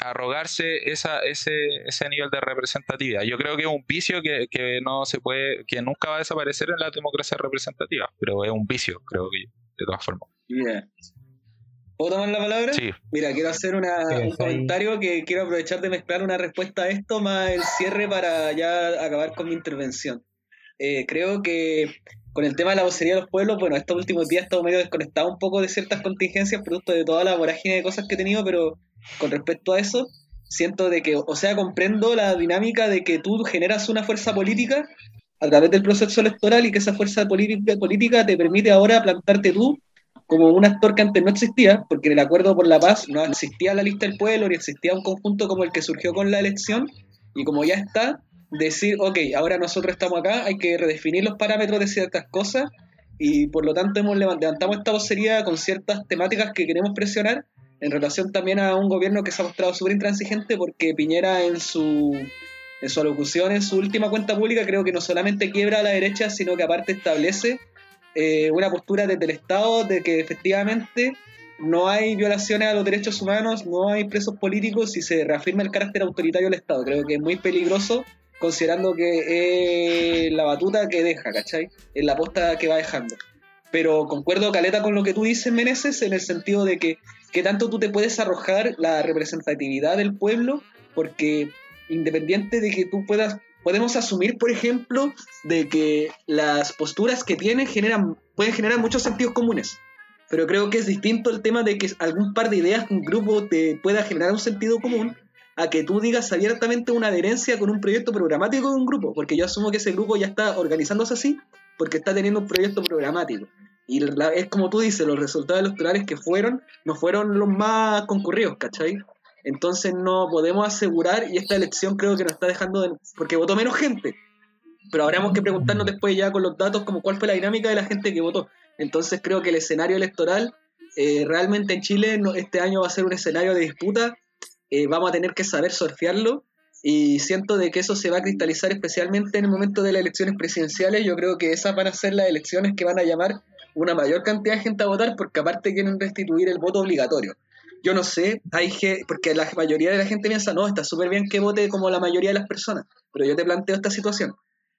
C: arrogarse esa, ese, ese nivel de representatividad. Yo creo que es un vicio que, que no se puede, que nunca va a desaparecer en la democracia representativa, pero es un vicio, creo que, de todas formas.
A: Yeah. ¿Puedo tomar la palabra?
C: Sí,
A: Mira, quiero hacer una-
B: Sí,
A: un comentario que quiero aprovechar de mezclar una respuesta a esto más el cierre para ya acabar con mi intervención. Eh, creo que con el tema de la vocería de los pueblos, bueno, estos últimos días he estado medio desconectado un poco de ciertas contingencias producto de toda la vorágine de cosas que he tenido, pero con respecto a eso, siento de que, o sea, comprendo la dinámica de que tú generas una fuerza política a través del proceso electoral y que esa fuerza política, política te permite ahora plantarte tú como un actor que antes no existía, porque en el acuerdo por la paz no existía la lista del pueblo ni existía un conjunto como el que surgió con la elección, y como ya está, decir, ok, ahora nosotros estamos acá, hay que redefinir los parámetros de ciertas cosas, y por lo tanto hemos levant- levantamos esta vocería con ciertas temáticas que queremos presionar, en relación también a un gobierno que se ha mostrado súper intransigente, porque Piñera en su, en su alocución, en su última cuenta pública, creo que no solamente quiebra a la derecha, sino que aparte establece eh, una postura desde el Estado de que efectivamente no hay violaciones a los derechos humanos, no hay presos políticos y se reafirma el carácter autoritario del Estado. Creo que es muy peligroso considerando que es la batuta que deja, ¿cachai? Es la posta que va dejando. Pero concuerdo, Caleta, con lo que tú dices, Meneses, en el sentido de que, que tanto tú te puedes arrojar la representatividad del pueblo, porque independiente de que tú puedas, podemos asumir, por ejemplo, de que las posturas que tienen generan, pueden generar muchos sentidos comunes. Pero creo que es distinto el tema de que algún par de ideas, un grupo te pueda generar un sentido común, a que tú digas abiertamente una adherencia con un proyecto programático de un grupo, porque yo asumo que ese grupo ya está organizándose así, porque está teniendo un proyecto programático. Y la- es como tú dices, los resultados electorales que fueron, no fueron los más concurridos, ¿cachai? Entonces no podemos asegurar, y esta elección creo que nos está dejando, de- porque votó menos gente, pero habremos que preguntarnos después ya con los datos como cuál fue la dinámica de la gente que votó. Entonces creo que el escenario electoral eh, realmente en Chile este año va a ser un escenario de disputa, eh, vamos a tener que saber surfearlo y siento de que eso se va a cristalizar especialmente en el momento de las elecciones presidenciales. Yo creo que esas van a ser las elecciones que van a llamar una mayor cantidad de gente a votar porque aparte quieren restituir el voto obligatorio. Yo no sé, hay ge- porque la mayoría de la gente piensa, no, está súper bien que vote como la mayoría de las personas, pero yo te planteo esta situación.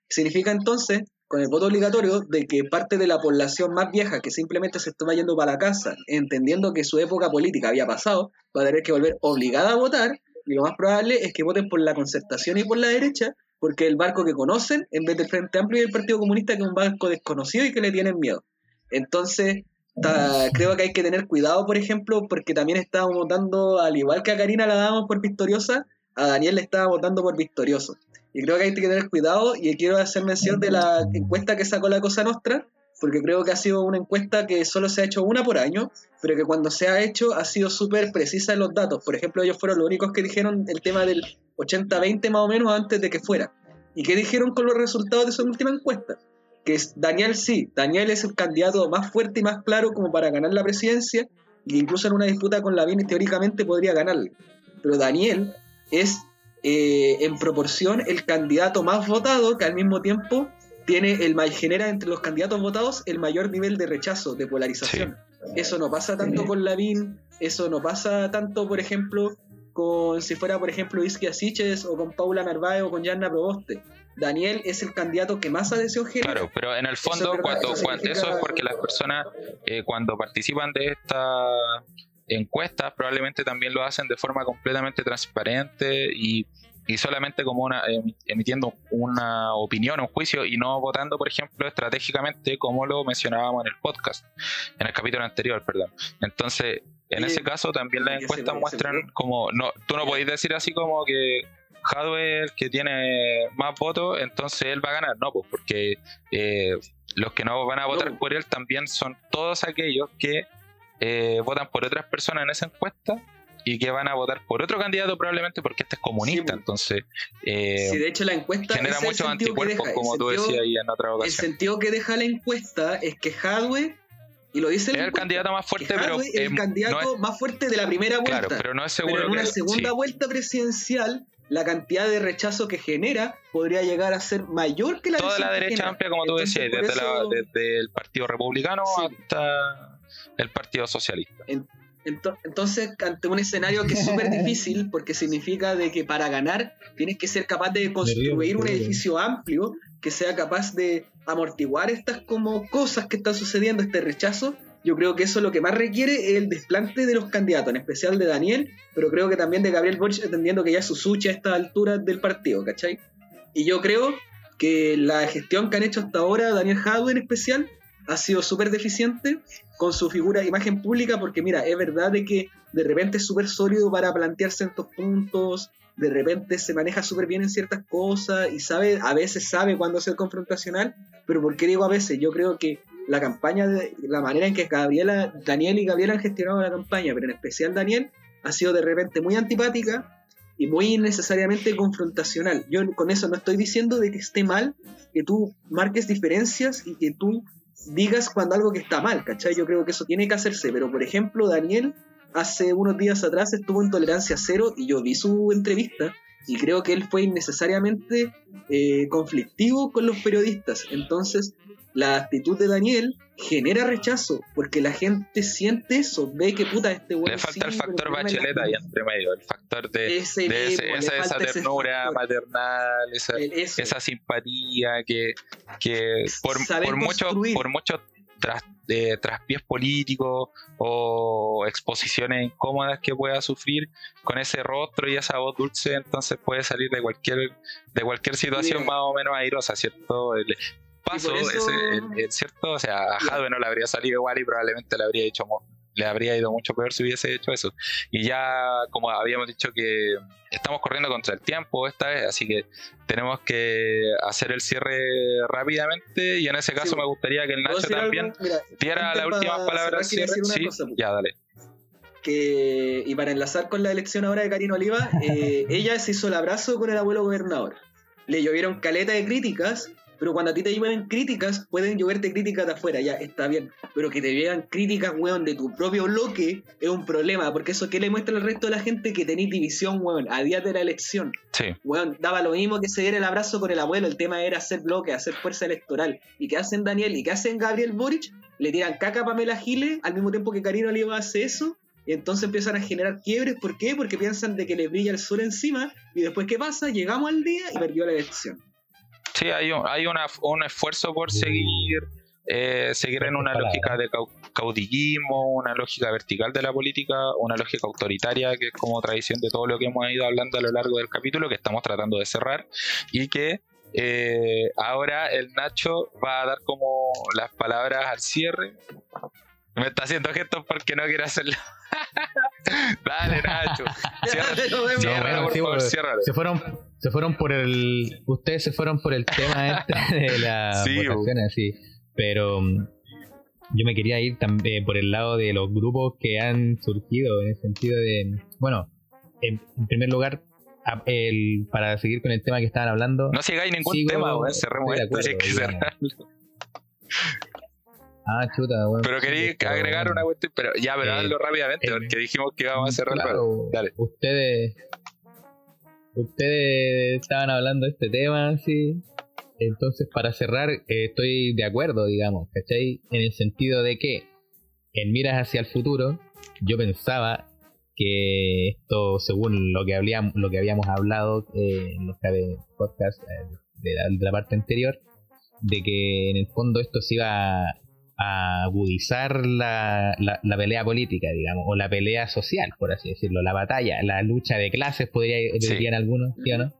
A: Significa entonces, con el voto obligatorio, de que parte de la población más vieja que simplemente se estaba yendo para la casa, entendiendo que su época política había pasado, va a tener que volver obligada a votar, y lo más probable es que voten por la concertación y por la derecha, porque el barco que conocen, en vez del Frente Amplio y del Partido Comunista, que es un barco desconocido y que le tienen miedo. Entonces, creo que hay que tener cuidado, por ejemplo, porque también estábamos votando, al igual que a Karina la dábamos por victoriosa, a Daniel le estábamos votando por victorioso. Y creo que hay que tener cuidado y quiero hacer mención de la encuesta que sacó la Cosa Nostra, porque creo que ha sido una encuesta que solo se ha hecho una por año, pero que cuando se ha hecho ha sido súper precisa en los datos. Por ejemplo, ellos fueron los únicos que dijeron el tema del 80-20 más o menos antes de que fuera. ¿Y qué dijeron con los resultados de esa última encuesta? Que es Daniel sí, Daniel es el candidato más fuerte y más claro como para ganar la presidencia, e incluso en una disputa con Lavín teóricamente podría ganarle. Pero Daniel es eh, en proporción el candidato más votado que al mismo tiempo tiene el genera entre los candidatos votados el mayor nivel de rechazo, de polarización. Eso no pasa tanto con Lavín, eso no pasa tanto, por ejemplo, con si fuera, por ejemplo, Isquia Siches o con Paula Narváez o con Yanna Proboste. Daniel es el candidato que más adhesión genera.
C: Claro, pero en el fondo, eso, cuando, eso, es porque las personas, eh, cuando participan de esta encuestas probablemente también lo hacen de forma completamente transparente y y solamente como una emitiendo una opinión, un juicio y no votando, por ejemplo, estratégicamente como lo mencionábamos en el podcast, en el capítulo anterior, perdón. Entonces, en ese caso también las encuestas muestran como no tú no podéis decir así como que Hardware que tiene más votos, entonces él va a ganar, no, pues porque eh, los que no van a votar por él también son todos aquellos que eh, votan por otras personas en esa encuesta y que van a votar por otro candidato probablemente porque este es comunista, entonces
A: eh, de hecho la encuesta
C: genera muchos anticuerpos como tú decías ahí en otra ocasión.
A: El sentido que deja la encuesta es que Hadwe y lo dice
C: el, es el candidato más fuerte, pero
A: es el candidato más fuerte de la primera vuelta.
C: Claro, pero no es seguro
A: pero en una segunda vuelta presidencial la cantidad de rechazo que genera podría llegar a ser mayor que la
C: toda la derecha amplia como tú decías desde, el partido republicano hasta el partido socialista
A: entonces, ante un escenario que es súper difícil, porque significa de que para ganar tienes que ser capaz de construir un edificio amplio que sea capaz de amortiguar estas como cosas que están sucediendo, este rechazo. Yo creo que eso es lo que más requiere el desplante de los candidatos, en especial de Daniel, pero creo que también de Gabriel Boric, entendiendo que ya es su sucha a esta altura del partido, ¿cachai? Y yo creo que la gestión que han hecho hasta ahora, Daniel Jadwe en especial, ha sido súper deficiente con su figura imagen pública, porque mira, es verdad de que de repente es súper sólido para plantear ciertos puntos, de repente se maneja súper bien en ciertas cosas y sabe, a veces sabe cuándo ser confrontacional, pero ¿por qué digo a veces? Yo creo que la campaña, de, la manera en que Gabriela, Daniel y Gabriela han gestionado la campaña, pero en especial Daniel, ha sido de repente muy antipática y muy innecesariamente confrontacional. Yo con eso no estoy diciendo de que esté mal que tú marques diferencias y que tú digas cuando algo que está mal, ¿cachai? Yo creo que eso tiene que hacerse, pero por ejemplo, Daniel hace unos días atrás estuvo en tolerancia cero y yo vi su entrevista y creo que él fue innecesariamente eh, conflictivo con los periodistas. Entonces, la actitud de Daniel genera rechazo, porque la gente siente eso, ve que puta este
C: weón. Le falta el factor bachelet ahí entre medio, el factor de, esa, esa, ternura maternal, esa, simpatía que, que por, por mucho, por mucho tras, de traspiés políticos o exposiciones incómodas que pueda sufrir con ese rostro y esa voz dulce entonces puede salir de cualquier de cualquier situación más o menos airosa cierto paso, ese, cierto, o sea, a Jadwe no le habría salido igual y probablemente le habría hecho le habría ido mucho peor si hubiese hecho eso. Y ya, como habíamos dicho que estamos corriendo contra el tiempo esta vez, así que tenemos que hacer el cierre rápidamente y en ese caso me gustaría que el Nacho también diera la última palabra Sí, ya, dale.
A: Que, y para enlazar con la elección ahora de Karina Oliva, eh, ella se hizo el abrazo con el abuelo gobernador. Le llovieron caleta de críticas pero cuando a ti te llevan críticas, pueden lloverte críticas de afuera, ya está bien. Pero que te llegan críticas, weón, de tu propio bloque es un problema, porque eso que le muestra al resto de la gente que tenéis división, weón, a días de la elección.
C: Sí.
A: Weón, daba lo mismo que se diera el abrazo con el abuelo, el tema era hacer bloque, hacer fuerza electoral. ¿Y qué hacen Daniel y qué hacen Gabriel Boric? Le tiran caca a Pamela Giles al mismo tiempo que Karina Oliva hace eso. Y entonces empiezan a generar quiebres. ¿Por qué? Porque piensan de que les brilla el sol encima. Y después, ¿qué pasa? Llegamos al día y perdió la elección.
C: Sí, hay un, hay una, un esfuerzo por seguir, eh, seguir en una lógica de caudillismo, una lógica vertical de la política, una lógica autoritaria, que es como tradición de todo lo que hemos ido hablando a lo largo del capítulo, que estamos tratando de cerrar, y que eh, ahora el Nacho va a dar como las palabras al cierre. Me está haciendo gestos porque no quiere hacerlo. Dale, Nacho. Cierra,
B: bueno,
C: por
B: sí,
C: favor, ciérralo.
B: Se fueron, se fueron por el. Ustedes se fueron por el tema este de las
C: Sí,
B: votaciones, así. Pero mm, yo me quería ir también por el lado de los grupos que han surgido, en el sentido de. Bueno, en, en primer lugar, a- el, para seguir con el tema que estaban hablando.
C: No sigáis ningún
B: Sigo-
C: tema, weón. Cerremos esto. si es que cerrarlo.
B: Ah, chuta, bueno.
C: Pero quería
B: sí,
C: agregar
B: bueno.
C: una cuestión. Pero ya, pero
B: Eh,
C: hazlo rápidamente,
B: eh,
C: porque dijimos que íbamos a cerrar.
B: Claro,
C: Dale.
B: Ustedes, ustedes estaban hablando de este tema, así. Entonces, para cerrar, eh, estoy de acuerdo, digamos, ¿cachai? En el sentido de que, en miras hacia el futuro, yo pensaba que esto, según lo que, habíamos, lo que habíamos hablado eh, en los podcasts eh, de, la, de la parte anterior, de que en el fondo esto se iba a, agudizar la, la, la pelea política, digamos, o la pelea social, por así decirlo, la batalla, la lucha de clases, podría,
C: Sí.
B: dirían algunos, ¿sí o no?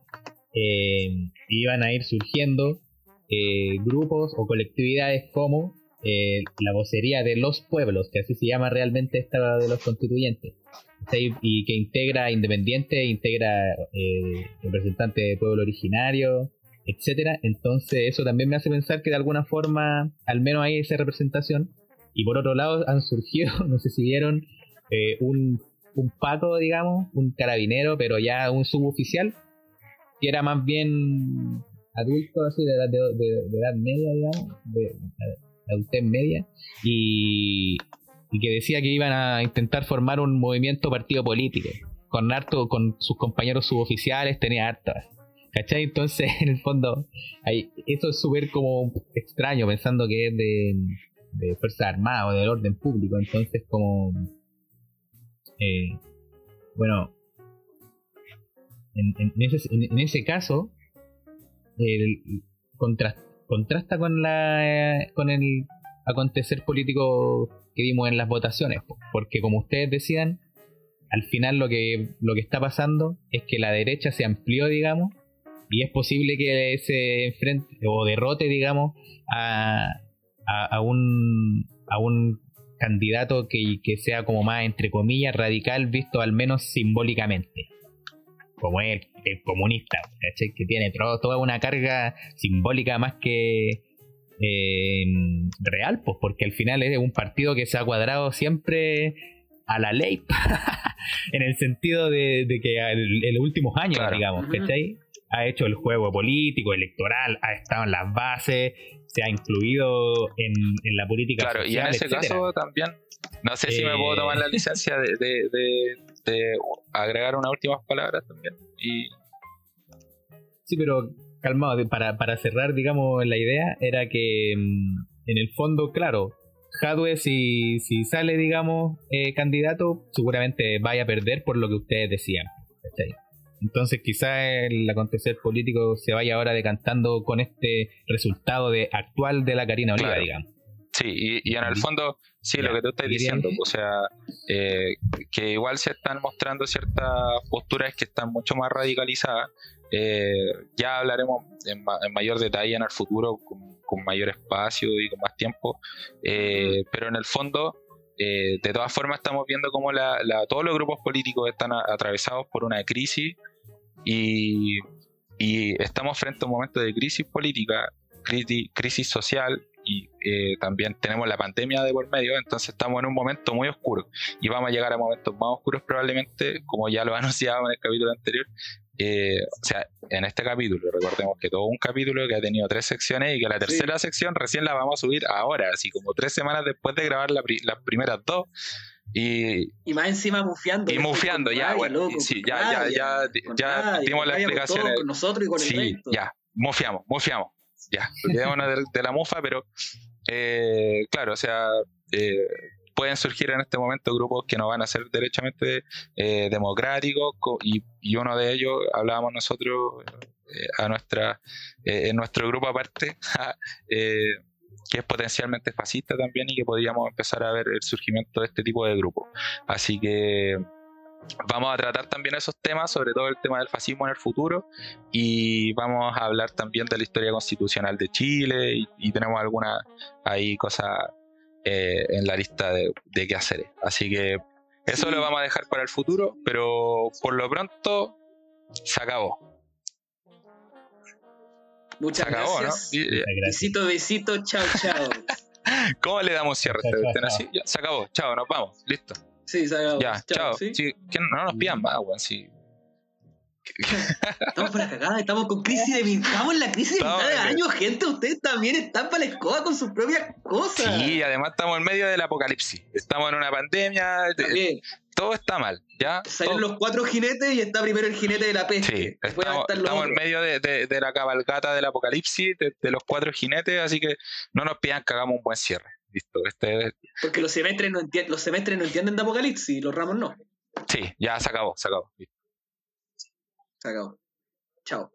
B: Eh, iban a ir surgiendo eh, grupos o colectividades como eh, la vocería de los pueblos, que así se llama realmente esta de los constituyentes, y que integra independientes, integra eh, representantes de pueblo originario, etcétera. Entonces eso también me hace pensar que de alguna forma al menos hay esa representación. Y por otro lado han surgido, no sé si vieron, eh, un, un paco, digamos, un carabinero, pero ya un suboficial, que era más bien adulto, así de edad, de, edad media, digamos, de, de adultez media, y, y que decía que iban a intentar formar un movimiento partido político, con harto, con sus compañeros suboficiales, tenía hartas. ¿Cachai? Entonces, en el fondo, ahí, eso es súper como extraño, pensando que es de, de Fuerzas Armadas o del orden público. Entonces, como. eh, bueno, en, en ese, en- ese caso, contrasta con, la, con el acontecer político que vimos en las votaciones, po, porque como ustedes decían, al final lo que está pasando es que la derecha se amplió, digamos, y es posible que se enfrente o derrote, digamos, a, a, a un, a un candidato que, que sea como más, entre comillas, radical, visto al menos simbólicamente. Como es el, el comunista, ¿cachai? Que tiene todo- toda una carga simbólica más que eh, real, pues porque al final es un partido que se ha cuadrado siempre a la ley, en el sentido de, de que en los últimos años,
C: Claro.
B: digamos. ¿cachai? Ha hecho el juego político, electoral, ha estado en las bases, se ha incluido en, en la política
C: Claro, y en
B: social,
C: ese
B: etcétera.
C: caso también, no sé si me
B: Eh,
C: puedo tomar la licencia de, de- de- de agregar unas últimas palabras también. Y
B: Sí, pero calmado, para, para cerrar, digamos, la idea era que mm, en el fondo, claro, Hadwe si, si sale, digamos, eh, candidato, seguramente vaya a perder por lo que ustedes decían. ¿cachai? Entonces quizás el acontecer político se vaya ahora decantando con este resultado de actual de la Karina Oliva,
C: Claro.
B: digamos.
C: sí, y, y en el fondo, sí, lo que tú estás
B: ¿qué querías
C: diciendo, o sea, eh, que igual se están mostrando ciertas posturas que están mucho más radicalizadas. Eh, ya hablaremos en, ma- en mayor detalle en el futuro, con, con mayor espacio y con más tiempo, Eh, pero en el fondo, eh, de todas formas, estamos viendo cómo la- la- todos los grupos políticos están a- atravesados por una crisis y, y estamos frente a un momento de crisis política, crisis, crisis social y eh, también tenemos la pandemia de por medio, entonces estamos en un momento muy oscuro y vamos a llegar a momentos más oscuros probablemente, como ya lo anunciábamos en el capítulo anterior. Eh, o sea, en este capítulo, recordemos que todo un capítulo que ha tenido tres secciones y que la
A: Sí.
C: tercera sección recién la vamos a subir ahora, así como tres semanas después de grabar la pri- las primeras dos. Y,
A: Y más encima mufiando.
C: y mufiando, ya,
A: rabia,
C: bueno,
A: loco,
C: sí, ya, ya,
A: rabia,
C: ya, ya
A: rabia,
C: dimos las
A: rabia con nosotros y con el
C: Sí,
A: resto.
C: ya, mofiamos, mofiamos. Ya, olvidémonos de, de la mufa, pero eh, claro, o sea, eh, pueden surgir en este momento grupos que no van a ser derechamente eh, democráticos co- y, y uno de ellos hablábamos nosotros eh, a nuestra eh, en nuestro grupo aparte eh, que es potencialmente fascista también y que podríamos empezar a ver el surgimiento de este tipo de grupos así que vamos a tratar también esos temas sobre todo el tema del fascismo en el futuro y vamos a hablar también de la historia constitucional de Chile y, y tenemos algunas ahí cosas eh, en la lista de, de qué hacer. Así que Eso lo vamos a dejar para el futuro, pero por lo pronto se acabó.
A: Muchas
C: acabó,
A: gracias.
C: ¿no? Y-
A: Besito, besito, chao, chao.
C: ¿Cómo le damos cierre
B: Chao,
C: cuestión
B: chao.
C: así? Ya, se acabó. Chao, nos vamos. Listo.
A: Sí, se acabó.
C: Ya, chao.
A: ¿sí?
C: Sí, que no nos pidan más, weón. Sí.
A: Estamos para la cagada, estamos con crisis de mi- Estamos en la crisis de mitad de año, gente. Ustedes también están para la escoba con sus propias cosas.
C: Sí, además estamos en medio del apocalipsis. Estamos en una pandemia. de-
A: También.
C: Todo está mal, ¿ya?
A: Salen
C: Todo-
A: los cuatro jinetes y está primero el jinete de la peste.
C: Sí, estamos, en medio de, de- de la cabalgata del apocalipsis, de, de los cuatro jinetes, así que no nos pidan que hagamos un buen cierre. Listo, este,
A: Porque los semestres no entienden, los semestres no entienden de apocalipsis y los ramos no.
C: sí, ya se acabó, se acabó. Listo.
A: Se acabó. Chao.